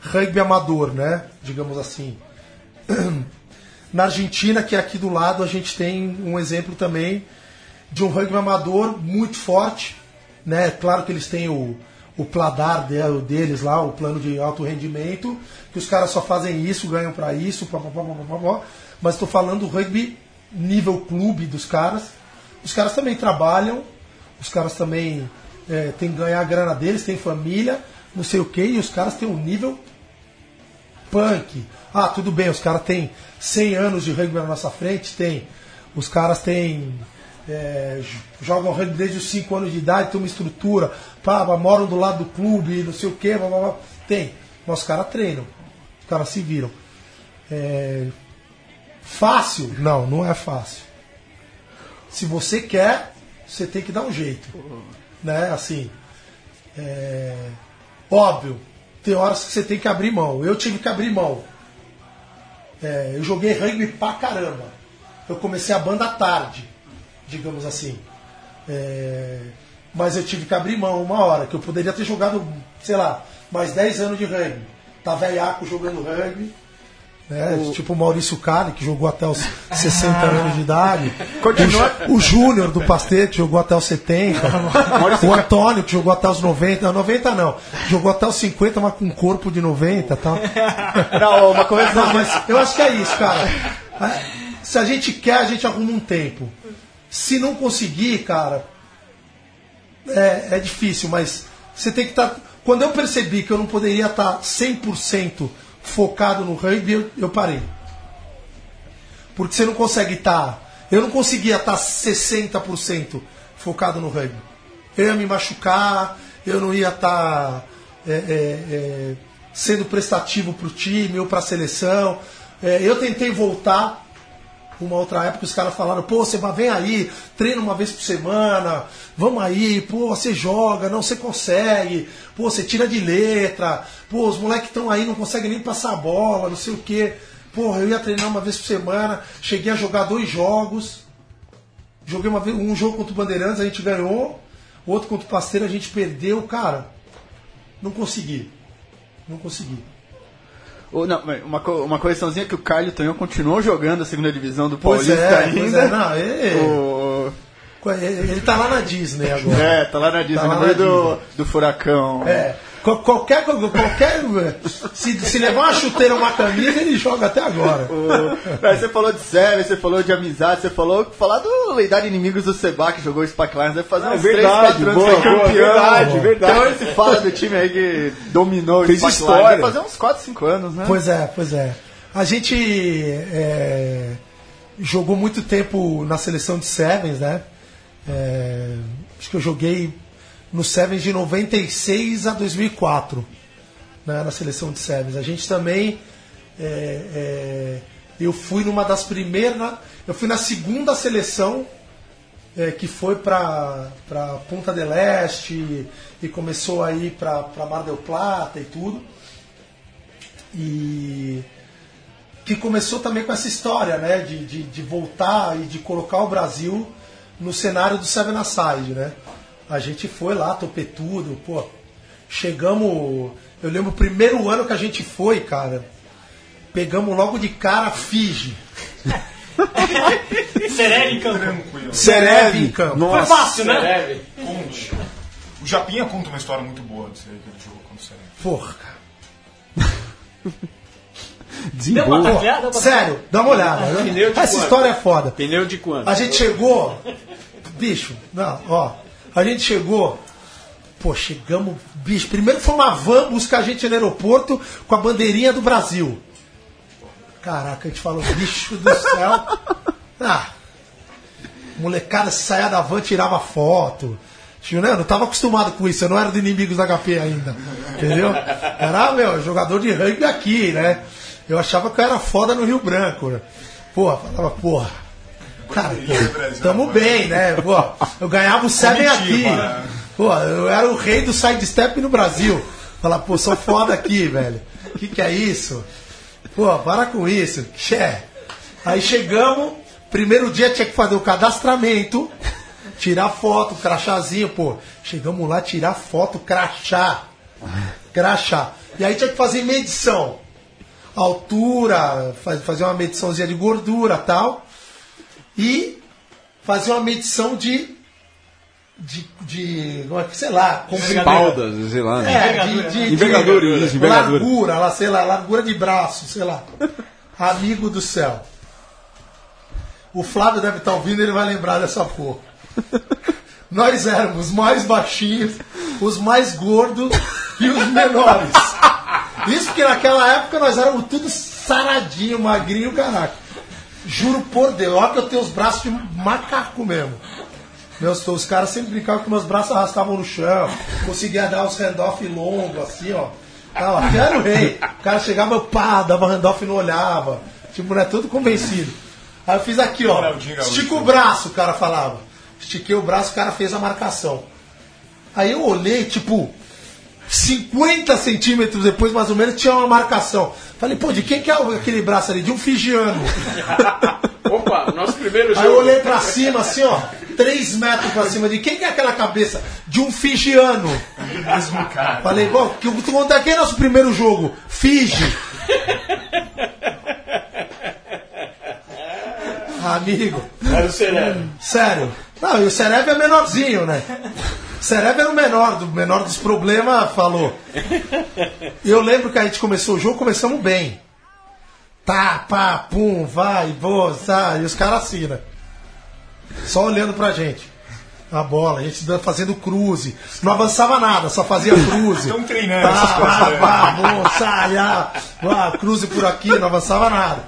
rugby amador, né? Digamos assim. Na Argentina, que é aqui do lado, a gente tem um exemplo também de um rugby amador muito forte. Né? Claro que eles têm o, o pladar deles lá, o plano de alto rendimento, que os caras só fazem isso, ganham para isso, pá, pá, pá, mas estou falando do rugby nível clube dos caras. Os caras também trabalham, os caras também é, têm que ganhar a grana deles, têm família, não sei o que, e os caras têm um nível punk. Ah, tudo bem, os caras têm 100 anos de rugby na nossa frente, tem. Os caras têm. É, jogam rugby desde os 5 anos de idade, tem uma estrutura, pá, moram do lado do clube, não sei o que, blá, blá, blá. tem. Mas os caras treinam, os caras se viram. É, fácil? Não, não é fácil. Se você quer, você tem que dar um jeito. Né? Assim. É, óbvio, tem horas que você tem que abrir mão. Eu tive que abrir mão. É, eu joguei rugby pra caramba. Eu comecei a banda tarde, digamos assim. É, mas eu tive que abrir mão uma hora, que eu poderia ter jogado, sei lá, mais 10 anos de rugby. Tá velhaco jogando rugby. Né? O... Tipo o Maurício Cali, que jogou até os 60 anos de idade. Continua... O Júnior do Pastete jogou até os 70. o Antônio, que jogou até os 90. Não, 90 não. Jogou até os 50, mas com um corpo de 90 tal. Não, uma coisa. Não, mas eu acho que é isso, cara. Se a gente quer, a gente arruma um tempo. Se não conseguir, cara, é, é difícil, mas você tem que estar. Tá... Quando eu percebi que eu não poderia estar 100% focado no rugby, eu, eu parei. Porque você não consegue estar. Tá, eu não conseguia estar tá 60% focado no rugby. Eu ia me machucar, eu não ia estar tá, é, é, é, sendo prestativo para o time ou para a seleção. É, eu tentei voltar uma outra época os caras falaram, pô, você vem aí, treina uma vez por semana, vamos aí, pô, você joga, não, você consegue, pô, você tira de letra, pô, os moleques estão aí, não conseguem nem passar a bola, não sei o quê. Pô, eu ia treinar uma vez por semana, cheguei a jogar dois jogos. Joguei uma vez, um jogo contra o Bandeirantes, a gente ganhou, outro contra o Pasteiro, a gente perdeu, cara. Não consegui. Não consegui. Não, uma, uma correçãozinha que o Carlos Tonhão continuou jogando a segunda divisão do Paulista é, ainda. É, não, ele, o... ele tá lá na Disney agora. É, tá lá na Disney, tá no meio do, do furacão. É. Qualquer, qualquer se, se levar uma chuteira ou uma camisa, ele joga até agora. Você falou de série, você falou de amizade, você falou falar do Leidade Inimigos do Seba, que jogou o Spike Lions, deve fazer ah, uns verdade, 3, 4 anos campeão. Verdade, verdade. Então ele se fala do time aí que dominou Fez o história. Deve fazer uns 4, 5 anos, né? Pois é, pois é. A gente é, jogou muito tempo na seleção de Sevens, né? É, acho que eu joguei no Sevens de 96 a 2004, né, na seleção de Sevens. A gente também. É, é, eu fui numa das primeiras. Eu fui na segunda seleção é, que foi para Punta del Este e começou aí para Mar del Plata e tudo. E que começou também com essa história né, de, de, de voltar e de colocar o Brasil no cenário do Seven Aside, né? A gente foi lá, topetudo, pô. Chegamos. Eu lembro o primeiro ano que a gente foi, cara. Pegamos logo de cara Fiji. Sereve em campo. Tranquilo. Sereve em campo. Nossa, Foi fácil, né? Sereve. Conte. O Japinha conta uma história muito boa disso aí que ele jogou contra o Sereve. Porra, Deu uma tacleada? Sério, dá uma olhada. Pneu de Essa quanto? história é foda. Pneu de quanto? A gente chegou. Bicho, não, ó. A gente chegou Pô, chegamos, bicho. Primeiro foi uma van buscar a gente no aeroporto com a bandeirinha do Brasil. Caraca, a gente falou, bicho do céu. Ah, molecada saia da van, tirava foto. Tio, né? Eu tava acostumado com isso, eu não era do inimigos da HP ainda. Entendeu? Era, meu, jogador de rugby aqui, né? Eu achava que eu era foda no Rio Branco. Né? Porra, falava, porra. Cara, pô, tamo bem, né? Pô, eu ganhava o Seven aqui. né? Pô, eu era o rei do sidestep no Brasil. Falar, pô, sou foda aqui, velho. Que que é isso? Pô, para com isso. Xé. Aí chegamos, primeiro dia tinha que fazer o cadastramento, tirar foto, crachazinho, pô. Chegamos lá, tirar foto, crachá. Crachá. E aí tinha que fazer medição. Altura, faz- fazer uma mediçãozinha de gordura tal. E fazer uma medição de. De. de como é sei lá, comprimento. Espaldas, sei lá. né? É, de, de, Envergadura, de isso, envergadura. largura, lá, sei lá, largura de braço, sei lá. Amigo do céu. O Flávio deve estar ouvindo, ele vai lembrar dessa porra. Nós éramos os mais baixinhos, os mais gordos e os menores. Isso porque naquela época nós éramos tudo saradinho, magrinho, caraca. Juro por Deus, olha que eu tenho os braços de macaco mesmo. Meus, os caras sempre brincavam que meus braços arrastavam no chão, conseguia dar os handoff longos, assim, ó. Tava, aqui era o rei. O cara chegava, eu pá, dava handoff e não olhava. Tipo, né, tudo convencido. Aí eu fiz aqui, ó. Estica o braço, o cara falava. Estiquei o braço, o cara fez a marcação. Aí eu olhei, tipo, 50 centímetros depois, mais ou menos, tinha uma marcação. Falei, pô, de quem que é aquele braço ali? De um figiano. Opa, nosso primeiro jogo. Aí eu olhei pra cima, assim, ó, 3 metros pra cima de quem que é aquela cabeça? De um figiano. Mesmo cara. Falei, bom, que tu conta quem é nosso primeiro jogo? Fiji. Amigo, Era o Sereno. sério. Não, e o Cerebe é menorzinho, né? O Cerebe era o menor, do menor dos problemas, falou. Eu lembro que a gente começou o jogo, começamos bem. Tá, pá, pum, vai, boa, tá. E os caras assim, né? Só olhando pra gente. A bola, a gente fazendo cruze. Não avançava nada, só fazia cruze. Estão treinando essas Pá, pá, né? pá, bom, sai, ah, ah, cruze por aqui, não avançava nada.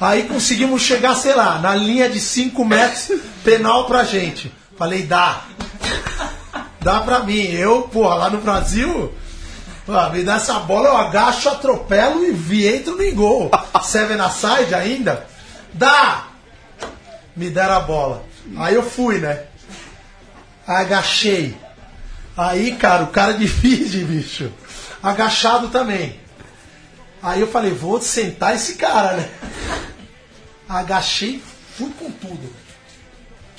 Aí conseguimos chegar, sei lá, na linha de 5 metros, penal pra gente. Falei, dá. Dá pra mim. Eu, porra, lá no Brasil, me dá essa bola, eu agacho, atropelo e vi, entro no gol. Seven aside ainda. Dá! Me deram a bola. Aí eu fui, né? Agachei. Aí, cara, o cara de Fiji, bicho. Agachado também. Aí eu falei, vou sentar esse cara, né? Agachei, fui com tudo.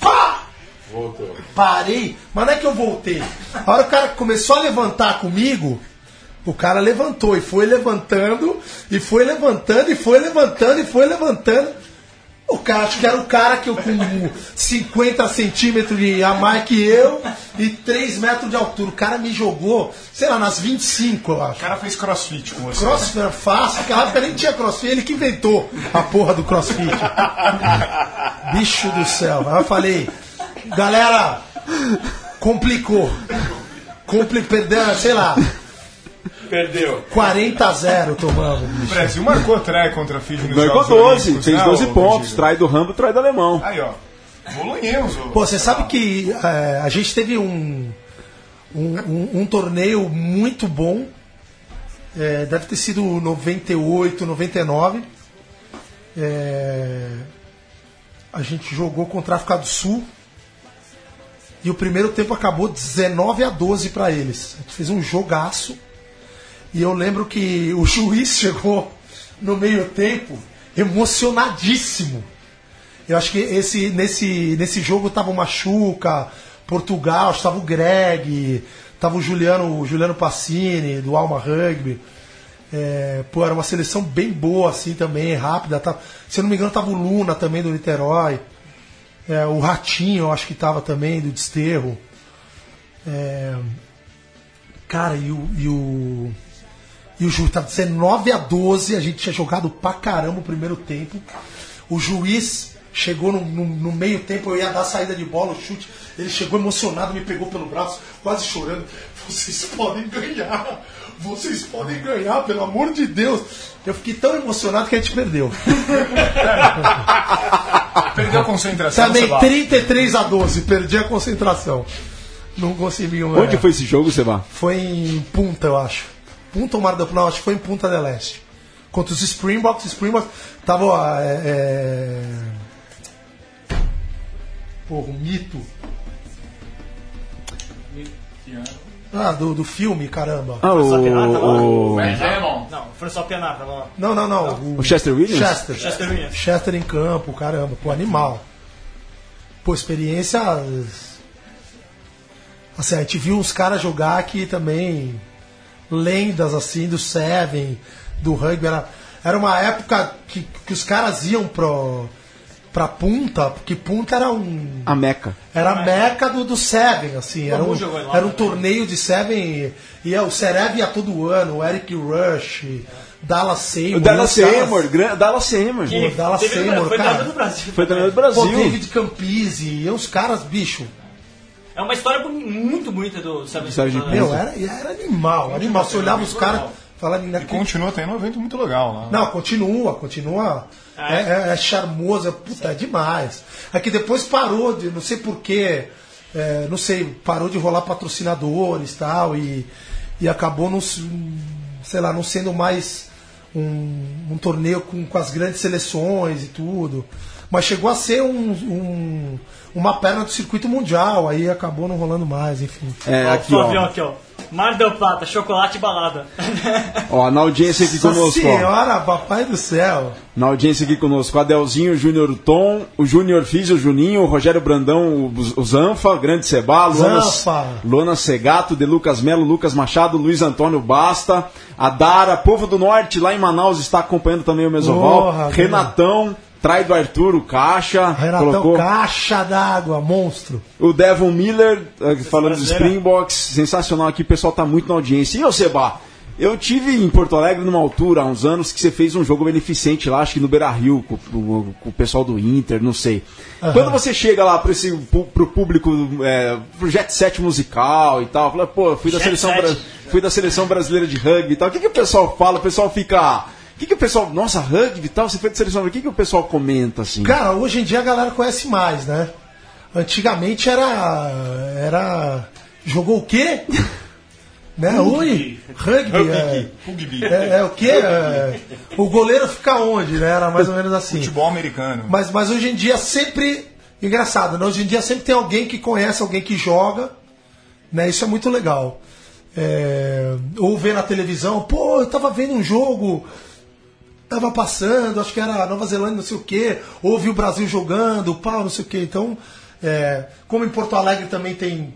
Pá! Voltou. Parei, mas não é que eu voltei. A hora que o cara começou a levantar comigo, o cara levantou e foi levantando, e foi levantando, e foi levantando, e foi levantando. O cara, acho que era o cara que eu com 50 centímetros de a mais que eu e 3 metros de altura. O cara me jogou, sei lá, nas 25, eu acho. O cara fez crossfit com você. Crossfit era fácil, naquela época nem tinha crossfit, ele que inventou a porra do crossfit. Bicho do céu. Aí eu falei, galera, complicou. Compli perdeu, sei lá, Perdeu. 40 a 0 tomamos. O bicho. Brasil marcou trai contra a Fiji nos Marcou Jogos 12, Olímpicos, fez né, 12 ô, pontos. Trai do Rambo, trai do alemão. Aí, ó. Bolonhemos. Pô, você sabe que é, a gente teve um, um, um- um torneio muito bom. É, deve ter sido 98, 99. É, a gente jogou contra a África do Sul. E o primeiro tempo acabou 19 a 12 para eles. A gente fez um jogaço. E eu lembro que o juiz chegou no meio tempo emocionadíssimo. Eu acho que esse, nesse, nesse jogo tava o Machuca, Portugal, estava o Greg, tava o Juliano, o Juliano Passini, do Alma Rugby. É, pô, era uma seleção bem boa assim também, rápida. Tá, se eu não me engano, tava o Luna também do Niterói. É, o Ratinho, eu acho que tava também, do Desterro. É, cara, e o. E o e o juiz tava 19 a 12, a gente tinha jogado pra caramba o primeiro tempo. O juiz chegou no, no- no meio tempo, eu ia dar saída de bola, o chute. Ele chegou emocionado, me pegou pelo braço, quase chorando. vocês podem ganhar. Vocês podem ganhar, pelo amor de Deus. Eu fiquei tão emocionado que a gente perdeu. Perdeu a concentração. Também Seba. 33 a 12, perdi a concentração. Não consegui. Onde é, foi esse jogo, Seba? Foi em Punta, eu acho. Punta ou Mar del Plata? Acho que foi em Punta del Este. Contra os Springboks. Springboks tava. É, é... Porra, um mito. Ah, do, do filme, caramba. Ah, pirata lá? o, o, Não, foi só pianar, tava lá. Não, não, não. O, o Chester Williams? Chester. Chester Williams. Chester em campo, caramba, pô, animal. Pô, experiência. Assim, a gente viu uns caras jogar aqui também, lendas assim, do Seven, do rugby. Era, era uma época que, que os caras iam pro, pra Punta, porque Punta era um. A Meca. Era a meca do, do Seven, assim. Era um, era um também. torneio de Seven. E é, o Serev ia todo ano, o Eric Rush, Dallas Seymour. O Dallas e Seymour, gran- Dallas Seymour. Pô, Dallas Teve- Seymour, Foi cara. treinador do Brasil. Foi treinador do Pô, Brasil. David Campisi, e os caras, bicho. É uma história muito bonita do Seven Sérgio Stone. Meu, era, era animal, animal. Você olhava os caras, falava E continua tendo um evento muito legal lá. Não, continua, continua. Ah, é, é? é- é charmoso, é, puta, é demais. É que depois parou de, não sei porquê, é, não sei, parou de rolar patrocinadores tal, e, e acabou não, se- sei lá, não sendo mais um, um torneio com, com as grandes seleções e tudo. Mas chegou a ser um, um- uma perna do circuito mundial, aí acabou não rolando mais, enfim. É, aqui, ó. aqui, ó. Mar del Plata, chocolate e balada. Ó, na audiência aqui Nossa conosco, ó. senhora, papai do céu. Na audiência aqui conosco, Adelzinho, Júnior Tom, o Júnior Físio, o Juninho, o Rogério Brandão, o, o Zanfa, Grande Seba, Zanfa. Luana Segato, De Lucas Melo, Lucas Machado, Luiz Antônio Basta, a Dara, Povo do Norte, lá em Manaus, está acompanhando também o Mesoval, Porra, Renatão, Trai do Arthur, o Caixa, Renatão, colocou caixa d'água, monstro. o Devon Miller, eh, falando dos brasileira. Springboks, sensacional aqui, o pessoal tá muito na audiência. E ô Seba, eu tive em Porto Alegre numa altura, há uns anos, que você fez um jogo beneficente lá, acho que no Beira Rio, com, com- com o pessoal do Inter, não sei. Quando você chega lá para esse pro público, é, pro Jet Set musical e tal, fala, pô, fui da, Jet seleção, Set. fui da seleção brasileira de rugby e tal. O que, que o pessoal fala? O pessoal fica. Que, que o pessoal. Nossa, rugby e tal, você foi da seleção. O que, que o pessoal comenta assim? Cara, hoje em dia a galera conhece mais, né? Antigamente era. Era. Jogou o quê? né? Oi? Rugby. É, Rugby. é, é o quê? É, o goleiro fica onde, né? Era mais ou menos assim. Futebol americano. Mas, mas hoje em dia sempre. Engraçado, né? Hoje em dia sempre tem alguém que conhece alguém que joga. Né? Isso é muito legal. É, ou ver na televisão, pô, eu tava vendo um jogo, tava passando, acho que era Nova Zelândia, não sei o quê, ou vi o Brasil jogando, pau, não sei o quê. Então, é, como em Porto Alegre também tem,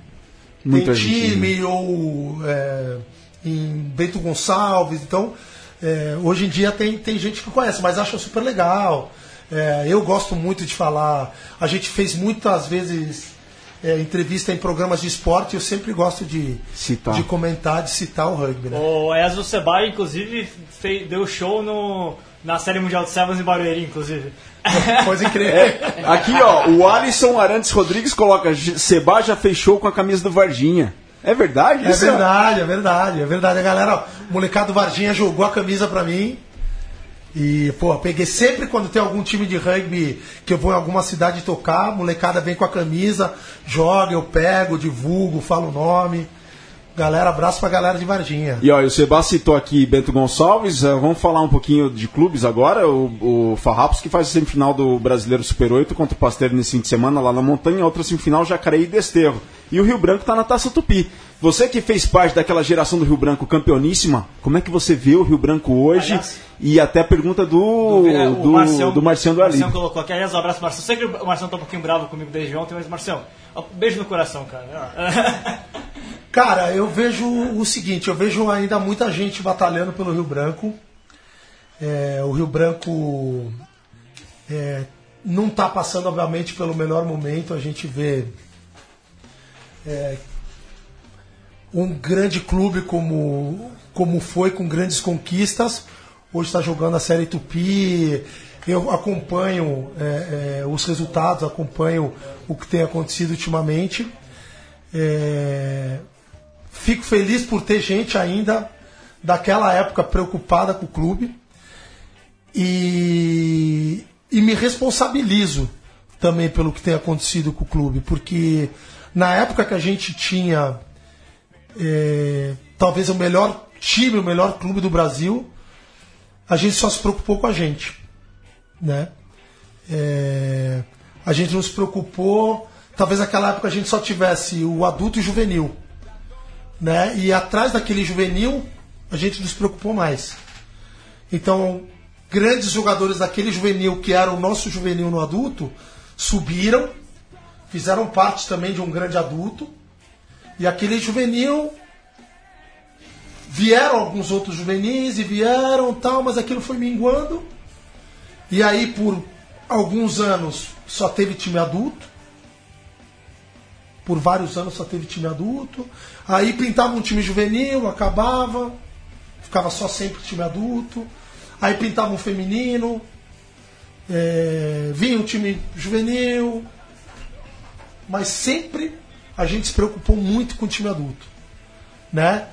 Muita tem gente, time, ou é, em Bento Gonçalves, então é, hoje em dia tem, tem gente que conhece, mas acha super legal. É, eu gosto muito de falar. A gente fez muitas vezes é, entrevista em programas de esporte, eu sempre gosto de Citar. de comentar, de citar o rugby. Né? O Ezio Sebai, inclusive, fez, deu show no, na Série Mundial de Sevens em Barueri, inclusive. Coisa incrível. Aqui, ó, o Alisson Arantes Rodrigues coloca: "J- Seba já fechou com a camisa do Varginha. É verdade É isso? verdade, é verdade, é verdade. A galera, ó, o molecado Varginha jogou a camisa pra mim. E, pô, peguei sempre quando tem algum time de rugby que eu vou em alguma cidade tocar, a molecada vem com a camisa, joga, eu pego, divulgo, falo o nome. Galera, abraço pra galera de Varginha. E ó, e o Seba citou aqui Bento Gonçalves, eh, vamos falar um pouquinho de clubes agora. O, o Farrapos que faz a semifinal do Brasileiro Super 8 contra o Pasteiro nesse fim de semana lá na montanha, outra semifinal Jacareí e Desterro. E o Rio Branco tá na Taça Tupi. Você que fez parte daquela geração do Rio Branco campeoníssima, como é que você vê o Rio Branco hoje? Aliás, e até a pergunta do, do, do Marciano do Ali. Marcião colocou aqui. Aliás, um abraço, Marcião. Sei que o Marcião tá um pouquinho bravo comigo desde ontem, mas, Marcião, ó, beijo no coração, cara. Cara, eu vejo o seguinte, eu vejo ainda muita gente batalhando pelo Rio Branco. É, o Rio Branco é, não está passando, obviamente, pelo melhor momento. A gente vê é, um grande clube como, como foi, com grandes conquistas. Hoje está jogando a Série Tupi. Eu acompanho é, é, os resultados, acompanho o que tem acontecido ultimamente. Fico feliz por ter gente ainda daquela época preocupada com o clube e, e me responsabilizo também pelo que tem acontecido com o clube, porque na época que a gente tinha é, talvez o melhor time, o melhor clube do Brasil, a gente só se preocupou com a gente, né? É, a gente não se preocupou, talvez naquela época a gente só tivesse o adulto e o juvenil, né? E atrás daquele juvenil a gente não se preocupou mais. Então, grandes jogadores daquele juvenil que era o nosso juvenil no adulto subiram, fizeram parte também de um grande adulto. E aquele juvenil vieram alguns outros juvenis e vieram tal, mas aquilo foi minguando. E aí por alguns anos só teve time adulto. Por vários anos só teve time adulto. Aí pintava um time juvenil, acabava. Ficava só sempre time adulto. Aí pintava um feminino. É, vinha um time juvenil. Mas sempre a gente se preocupou muito com o time adulto. Né?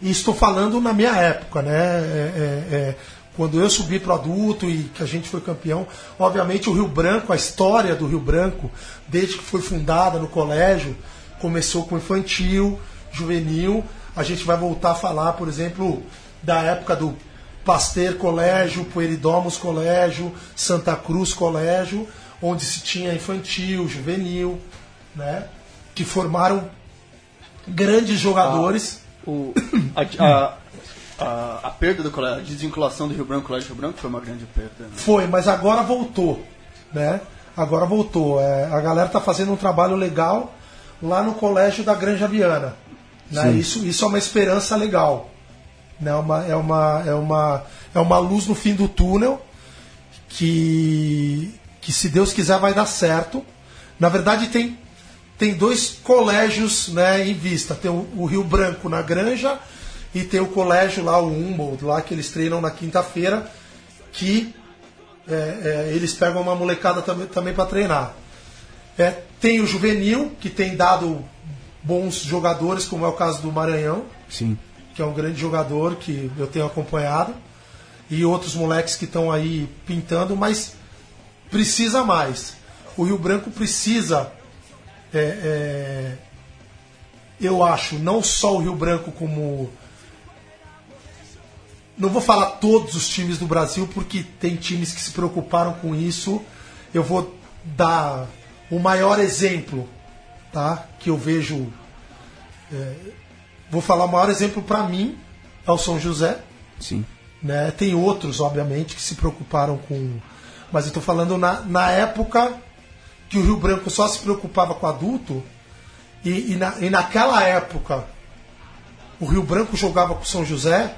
E estou falando na minha época, né? É, é, é, quando eu subi para o adulto e que a gente foi campeão, obviamente o Rio Branco, a história do Rio Branco, desde que foi fundada no colégio, começou com infantil, juvenil. A gente vai voltar a falar, por exemplo, da época do Pasteur Colégio, Pueridomos Colégio, Santa Cruz Colégio, onde se tinha infantil, juvenil, né? Que formaram grandes jogadores. O, a, a, a, a perda do colégio, a desvinculação do Rio Branco Colégio Rio Branco foi uma grande perda. Né? Foi, mas agora voltou, né? Agora voltou. É, a galera está fazendo um trabalho legal lá no colégio da Granja Viana. Né? Isso, isso é uma esperança legal. Né? Uma, é, uma, é, uma, é uma luz no fim do túnel que, que, se Deus quiser, vai dar certo. Na verdade, tem, tem dois colégios né, em vista. Tem o, o Rio Branco na Granja e tem o colégio lá, o Humboldt, lá que eles treinam na quinta-feira, que é, é, eles pegam uma molecada também, também para treinar. É, tem o juvenil, que tem dado bons jogadores, como é o caso do Maranhão, Sim. que é um grande jogador que eu tenho acompanhado, e outros moleques que estão aí pintando, mas precisa mais. O Rio Branco precisa, é, é, eu acho, não só o Rio Branco como não vou falar todos os times do Brasil, porque tem times que se preocuparam com isso. Eu vou dar o maior exemplo tá? que eu vejo. é, vou falar o maior exemplo para mim é o São José. Sim. Né? Tem outros, obviamente, que se preocuparam com. Mas eu estou falando na, na época que o Rio Branco só se preocupava com adulto, e, e, na, e naquela época o Rio Branco jogava com o São José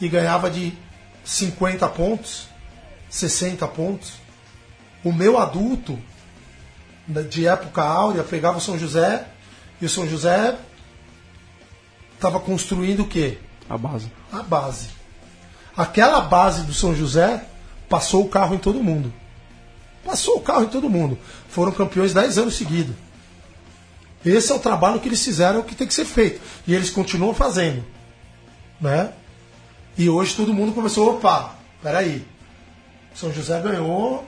e ganhava de 50 pontos, 60 pontos. O meu adulto, de época áurea, pegava o São José e o São José estava construindo o quê? A base. A base. Aquela base do São José passou o carro em todo mundo. Passou o carro em todo mundo. Foram campeões 10 anos seguidos. Esse é o trabalho que eles fizeram, que tem que ser feito. E eles continuam fazendo. Né? E hoje todo mundo começou, opa, peraí. São José ganhou.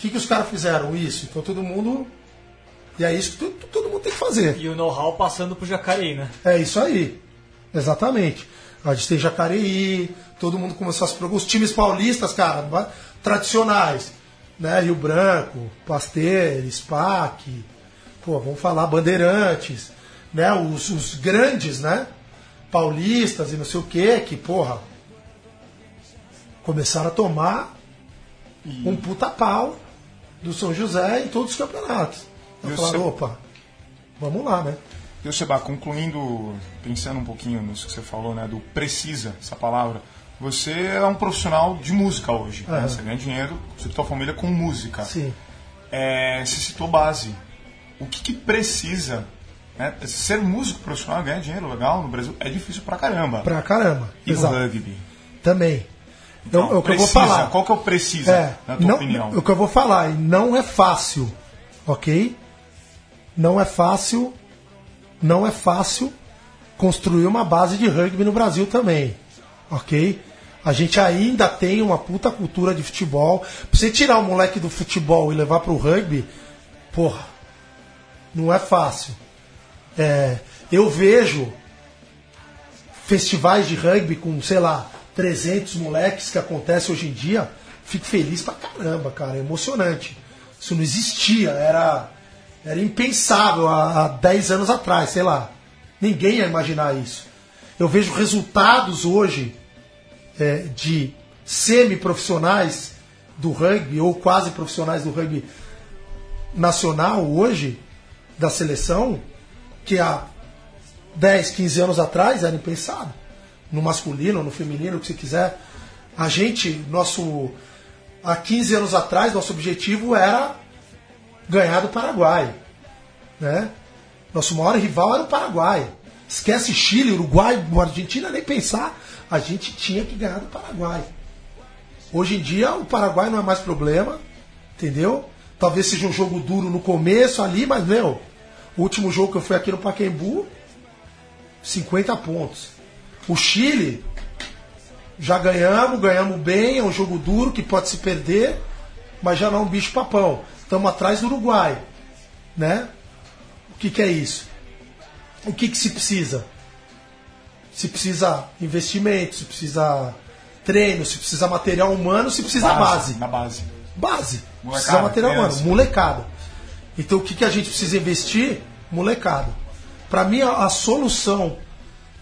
O que, que os caras fizeram? Isso. Então todo mundo. E é isso que tu- todo mundo tem que fazer. E o know-how passando pro Jacareí, né? É isso aí. Exatamente. A gente tem Jacareí, todo mundo começou a se preocupar. Os times paulistas, cara, tradicionais. Né? Rio Branco, Pasteur, SPAC, pô, vamos falar Bandeirantes, né? Os, os grandes, né? Paulistas e não sei o que, que, porra, começaram a tomar um puta pau do São José em todos os campeonatos. Eu falaram, seu- opa, vamos lá, né? E o Seba, concluindo, pensando um pouquinho nisso que você falou, né, do precisa, essa palavra, você é um profissional de música hoje, né? Aham. Você ganha dinheiro, você tua família com música. Sim. É, você citou base. O que, que precisa? Né? Ser músico profissional, ganhar dinheiro legal no Brasil é difícil pra caramba. Pra caramba. E Exato. o rugby? Também. Então, Então, é o que eu vou precisa. falar. Qual que é o precisa, É, na tua não, opinião? O que eu vou falar, e não é fácil, ok? Não é fácil, não é fácil, construir uma base de rugby no Brasil também. Ok? A gente ainda tem uma puta cultura de futebol. Pra você tirar o moleque do futebol e levar pro rugby, porra, não é fácil. É, eu vejo festivais de rugby com, sei lá, 300 moleques que acontece hoje em dia, fico feliz pra caramba, cara, é emocionante. Isso não existia, era, era impensável há, há 10 anos atrás, sei lá. Ninguém ia imaginar isso. Eu vejo resultados hoje é, de semi-profissionais do rugby, ou quase profissionais do rugby nacional hoje, da seleção, que há 10, 15 anos atrás era impensado. No masculino, no feminino, o que você quiser. A gente, nosso. Há 15 anos atrás, nosso objetivo era ganhar do Paraguai. Né? Nosso maior rival era o Paraguai. Esquece Chile, Uruguai, Argentina, nem pensar. A gente tinha que ganhar do Paraguai. Hoje em dia, o Paraguai não é mais problema, entendeu? Talvez seja um jogo duro no começo ali, mas, meu, o último jogo que eu fui aqui no Pacaembu, 50 pontos. O Chile, já ganhamos, ganhamos bem, é um jogo duro que pode se perder, mas já não é um bicho papão. Estamos atrás do Uruguai, né? O que, que é isso? O que, que se precisa? Se precisa investimento, se precisa treino, se precisa material humano, se precisa base. Na base. Base. Molecada, precisa material humano, molecada. Então o que, que a gente precisa investir? Molecada. Para mim, a, a solução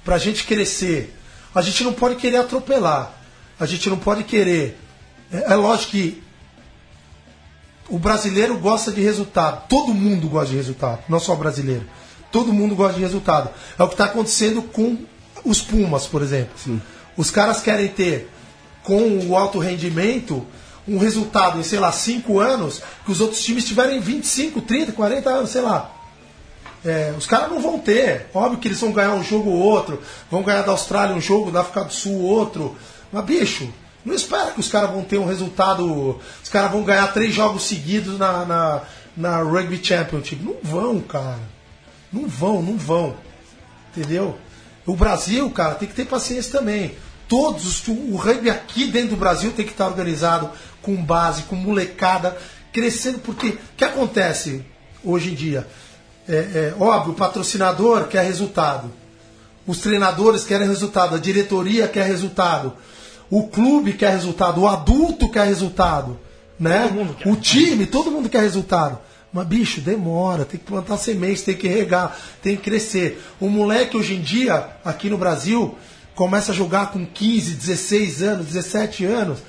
para a gente crescer, a gente não pode querer atropelar. A gente não pode querer. É, é lógico que o brasileiro gosta de resultado. Todo mundo gosta de resultado, não só o brasileiro. Todo mundo gosta de resultado. É o que está acontecendo com os Pumas, por exemplo. Os caras querem ter, com o alto rendimento, um resultado em, sei lá, 5 anos, que os outros times tiverem 25, 30, 40 anos, sei lá. É, os caras não vão ter. Óbvio que eles vão ganhar um jogo ou outro, vão ganhar da Austrália um jogo, da África do Sul outro. Mas, bicho, não espera que os caras vão ter um resultado. Os caras vão ganhar três jogos seguidos na, na, na Rugby Championship. Não vão, cara. Não vão, não vão. Entendeu? O Brasil, cara, tem que ter paciência também. Todos, os- o rugby aqui dentro do Brasil tem que estar organizado com base, com molecada, crescendo, porque o que acontece hoje em dia? É, é, óbvio, o patrocinador quer resultado. Os treinadores querem resultado, a diretoria quer resultado, o clube quer resultado, o adulto quer resultado, né? O time, todo mundo quer resultado. Mas, bicho, demora, tem que plantar sementes, tem que regar, tem que crescer. O moleque hoje em dia, aqui no Brasil, começa a jogar com 15, 16 anos, 17 anos.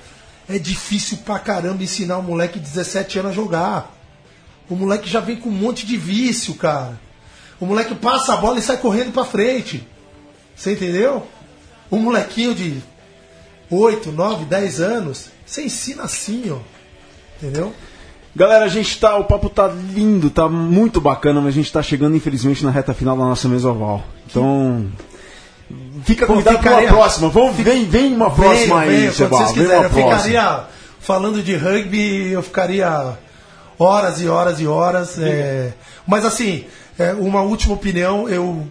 É difícil pra caramba ensinar um moleque de 17 anos a jogar. O moleque já vem com um monte de vício, cara. O moleque passa a bola e sai correndo pra frente. Você entendeu? Um molequinho de 8, 9, 10 anos, você ensina assim, ó. Entendeu? Galera, a gente tá. O papo tá lindo, tá muito bacana, mas a gente tá chegando, infelizmente, na reta final da nossa mesa oval. Então. Fica convidado para ficaria- uma próxima. Vamos, vem, vem uma próxima Venho, aí, venho, Sebal. quando vocês quiserem. Eu ficaria falando de rugby, eu ficaria horas e horas e horas. é. Mas assim, é, uma última opinião, eu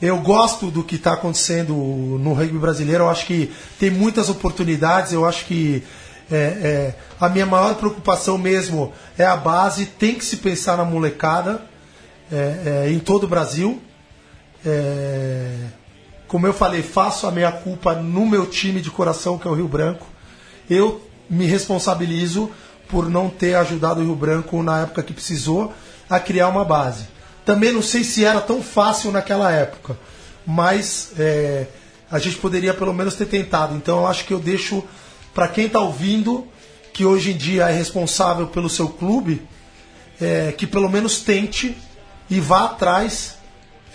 eu gosto do que está acontecendo no rugby brasileiro. Eu acho que tem muitas oportunidades. Eu acho que é, é, a minha maior preocupação mesmo é a base. Tem que se pensar na molecada é, é, em todo o Brasil. É, como eu falei, faço a minha culpa no meu time de coração, que é o Rio Branco. Eu me responsabilizo por não ter ajudado o Rio Branco na época que precisou a criar uma base. Também não sei se era tão fácil naquela época, mas é, a gente poderia pelo menos ter tentado. Então eu acho que eu deixo para quem está ouvindo, que hoje em dia é responsável pelo seu clube, é, que pelo menos tente e vá atrás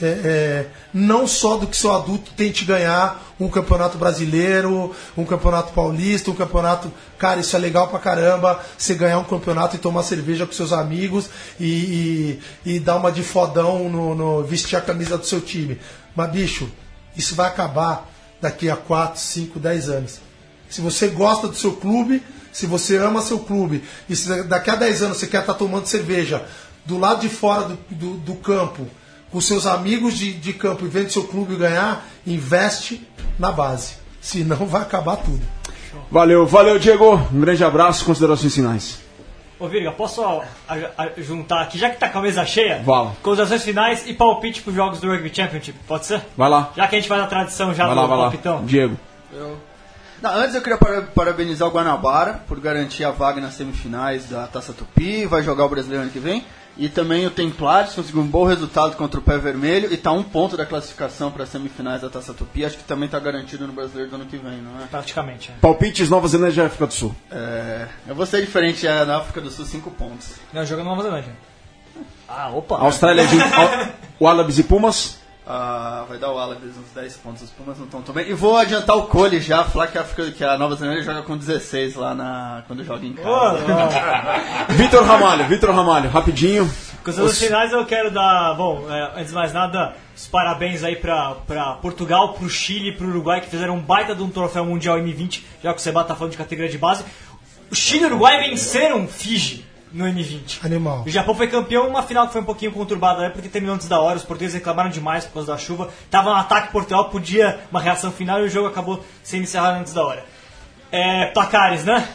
é, é, não só do que seu adulto tente ganhar um campeonato brasileiro, um campeonato paulista, um campeonato. Cara, isso é legal pra caramba. Você ganhar um campeonato e tomar cerveja com seus amigos e, e, e dar uma de fodão no, no- vestir a camisa do seu time. Mas, bicho, isso vai acabar daqui a 4, 5, 10 anos. Se você gosta do seu clube, se você ama seu clube, e se daqui a 10 anos você quer estar tomando cerveja do lado de fora do, do, do campo, com seus amigos de, de campo e vendo seu clube ganhar, investe na base. Senão vai acabar tudo. Valeu, valeu, Diego. Um grande abraço, considerações finais. Ô Virga, posso a- a- juntar aqui, já que tá com a mesa cheia? Vala. Considerações finais e palpite pros jogos do Rugby Championship, pode ser? Vai lá. Já que a gente faz a tradição já Vai do lá, vai lá. palpitão. Diego. Não, antes eu queria para- parabenizar o Guanabara por garantir a vaga nas semifinais da Taça Tupi, vai jogar o brasileiro ano que vem. E também o Templares conseguiu um bom resultado contra o Pé Vermelho e está um ponto da classificação para as semifinais da Taça Tupi. Acho que também está garantido no brasileiro do ano que vem, não é? Praticamente. é. Palpites Nova Zelândia e África do Sul. É, eu vou ser diferente, é na África do Sul, 5 pontos. Não, joga na Nova Zelândia. Ah, opa. Austrália, Au- Wallabies e Pumas. Ah, vai dar o Wallabies uns 10 pontos, os Pumas não estão tão bem. E vou adiantar o Cole já, falar que a, África, que a Nova Zelândia joga com 16 lá na, quando joga em casa. Ô, Vitor Ramalho, Vitor Ramalho, rapidinho. Considerações finais eu quero dar, bom, é, antes de mais nada, os parabéns aí pra, pra Portugal, pro Chile e pro Uruguai que fizeram um baita de um troféu mundial M20, já que o Seba tá falando de categoria de base. O Chile e o Uruguai venceram Fiji no M20. Animal. O Japão foi campeão, uma final que foi um pouquinho conturbada, né, porque terminou antes da hora, os portugueses reclamaram demais por causa da chuva. Tava no ataque Portugal, podia uma reação final e o jogo acabou sendo encerrado antes da hora. É, placares, né?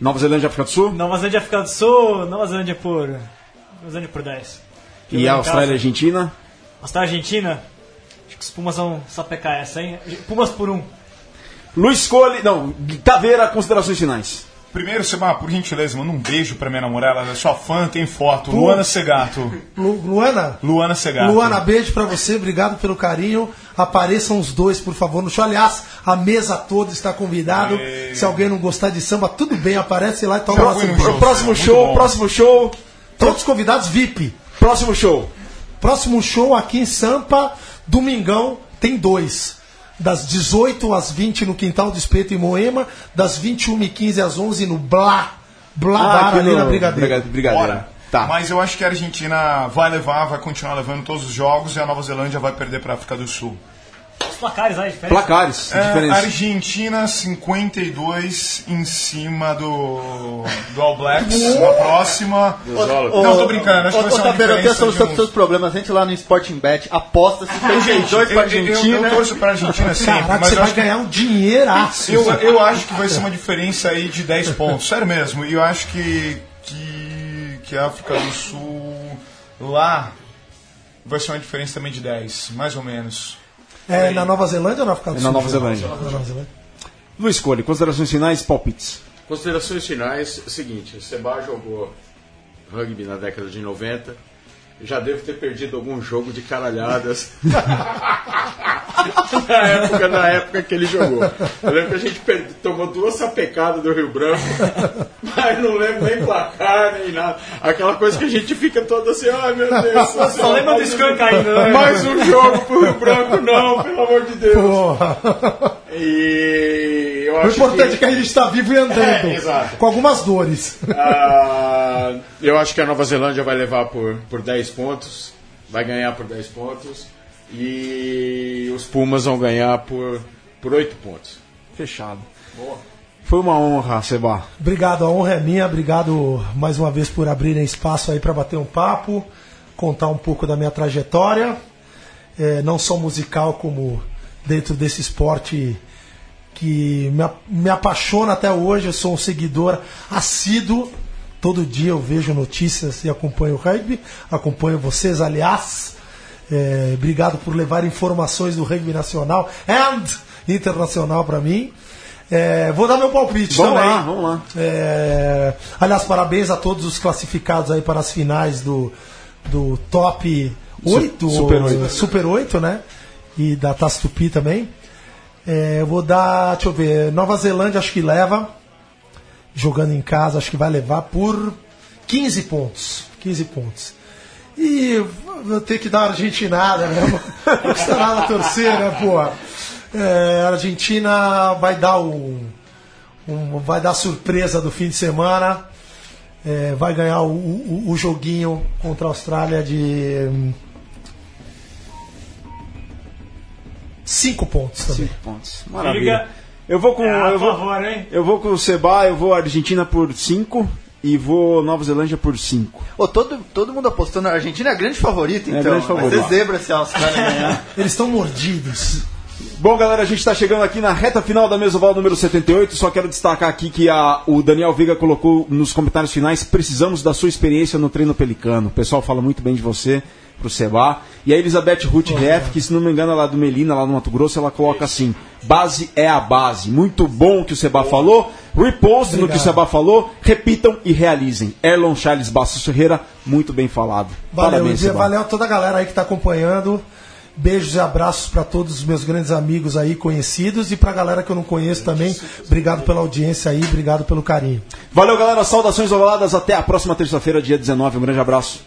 Nova Zelândia e África do Sul. Nova Zelândia África do Sul, Nova Zelândia por. Nova Zelândia por 10. E a Austrália e. Argentina. Austrália e Argentina? Acho que os Pumas vão sapecar essa, hein? Pumas por um. Luiz Cole. Não, Taveira, considerações finais. Primeiro, Seba, por gentileza, manda um beijo pra minha namorada. Ela é sua fã, tem foto. Luana Segato. Lu- Luana? Luana Segato. Luana, beijo pra você, obrigado pelo carinho. Apareçam os dois, por favor, no show. Aliás, a mesa toda está convidado. Aê. Se alguém não gostar de samba, tudo bem, aparece lá e toma Já uma fui no cerveja. show. Próximo show, próximo show. Todos convidados VIP. Próximo show. Próximo show aqui em Sampa, domingão, tem dois. Das 18 às 20 no Quintal do Espeto em Moema, das 21h15 às 11 no Blá, Blá Bar aqui ali no- na Brigadeiro. Briga- Brigadeira. Bora. Tá. Mas eu acho que a Argentina vai levar, vai continuar levando todos os jogos e a Nova Zelândia vai perder para a África do Sul. Os placares aí, diferente. Placares, É, diferença. Argentina 52 em cima do, do All Blacks na próxima. Não, tô brincando, acho que vai ser uma Tabeiro, eu tenho a diferença solução para seus uns... problemas. Entre lá no Sporting Bet, aposta 52 para Eu, eu, eu, Argentina. eu torço pra Argentina sempre, Caraca, mas você eu vai acho que ganhar um dinheiraço. Eu, eu acho que vai ser uma diferença aí de 10 pontos, sério mesmo. E eu acho que, que, que a África do Sul lá vai ser uma diferença também de 10, mais ou menos. É na Nova Zelândia ou na África do É Sul? na Nova Zelândia. Na Nova Zelândia. Luiz Cole, considerações finais, palpites. Considerações finais, seguinte, o Seba jogou rugby na década de 90, já deve ter perdido algum jogo de caralhadas na, época, na época que ele jogou. Eu lembro que a gente per- tomou duas sapecadas do Rio Branco, mas não lembro nem placar, nem nada. Aquela coisa que a gente fica todo assim, ai meu Deus. Só, Só lembra do Skunk ainda, né? Mais um jogo pro Rio Branco, não, pelo amor de Deus. Porra. E eu O importante que... é que a gente está vivo e andando. É, exato. com algumas dores. Ah, eu acho que a Nova Zelândia vai levar por, por 10 pontos, vai ganhar por 10 pontos, e os Pumas vão ganhar por, por 8 pontos. Fechado. Foi uma honra, Seba. Obrigado, a honra é minha. Obrigado mais uma vez por abrirem espaço aí para bater um papo, contar um pouco da minha trajetória. É, não só musical, como dentro desse esporte que me, apaixona até hoje. Eu sou um seguidor assíduo. Todo dia eu vejo notícias e acompanho o rugby. Acompanho vocês, aliás. É, obrigado por levar informações do rugby nacional and internacional para mim. É, vou dar meu palpite Vamos também. lá, vamos lá. É, aliás, parabéns a todos os classificados aí para as finais do, do top 8, Super oito. Super 8, né? E da Taça Tupi também. É, eu vou dar, deixa eu ver, Nova Zelândia acho que leva, jogando em casa, acho que vai levar por 15 pontos. 15 pontos. E vou ter que dar uma argentinada mesmo. Não custa nada torcer, né, pô? É, a Argentina vai dar o, um- vai dar surpresa do fim de semana. É, vai ganhar o, o- o joguinho contra a Austrália de cinco pontos também. Cinco pontos. Maravilha. Liga. Eu vou com. Ah, eu, vou, favor, hein? eu vou com o Seba, eu vou Argentina por 5 e vou Nova Zelândia por 5. Ô, todo, todo mundo apostou na Argentina, é a grande favorita, então. grande favorita. Vai ser zebra se a Austrália ganhar. Eles estão mordidos. Bom, galera, a gente está chegando aqui na reta final da Mesoval número 78. Só quero destacar aqui que a, o Daniel Veiga colocou nos comentários finais: precisamos da sua experiência no treino pelicano. O pessoal fala muito bem de você pro Seba. E a Elizabeth Ruth Reff, que se não me engano, é do Melina, lá no Mato Grosso, ela coloca assim: base é a base. Muito bom o que o Seba falou. Repost no que o Seba falou. Repitam e realizem. Erlon Charles Bastos Ferreira, muito bem falado. Valeu, Parabéns, Dia, valeu a toda a galera aí que está acompanhando. Beijos e abraços para todos os meus grandes amigos aí, conhecidos, e para a galera que eu não conheço também. Obrigado pela audiência aí, obrigado pelo carinho. Valeu, galera. Saudações ovaladas. Até a próxima terça-feira, dia 19. Um grande abraço.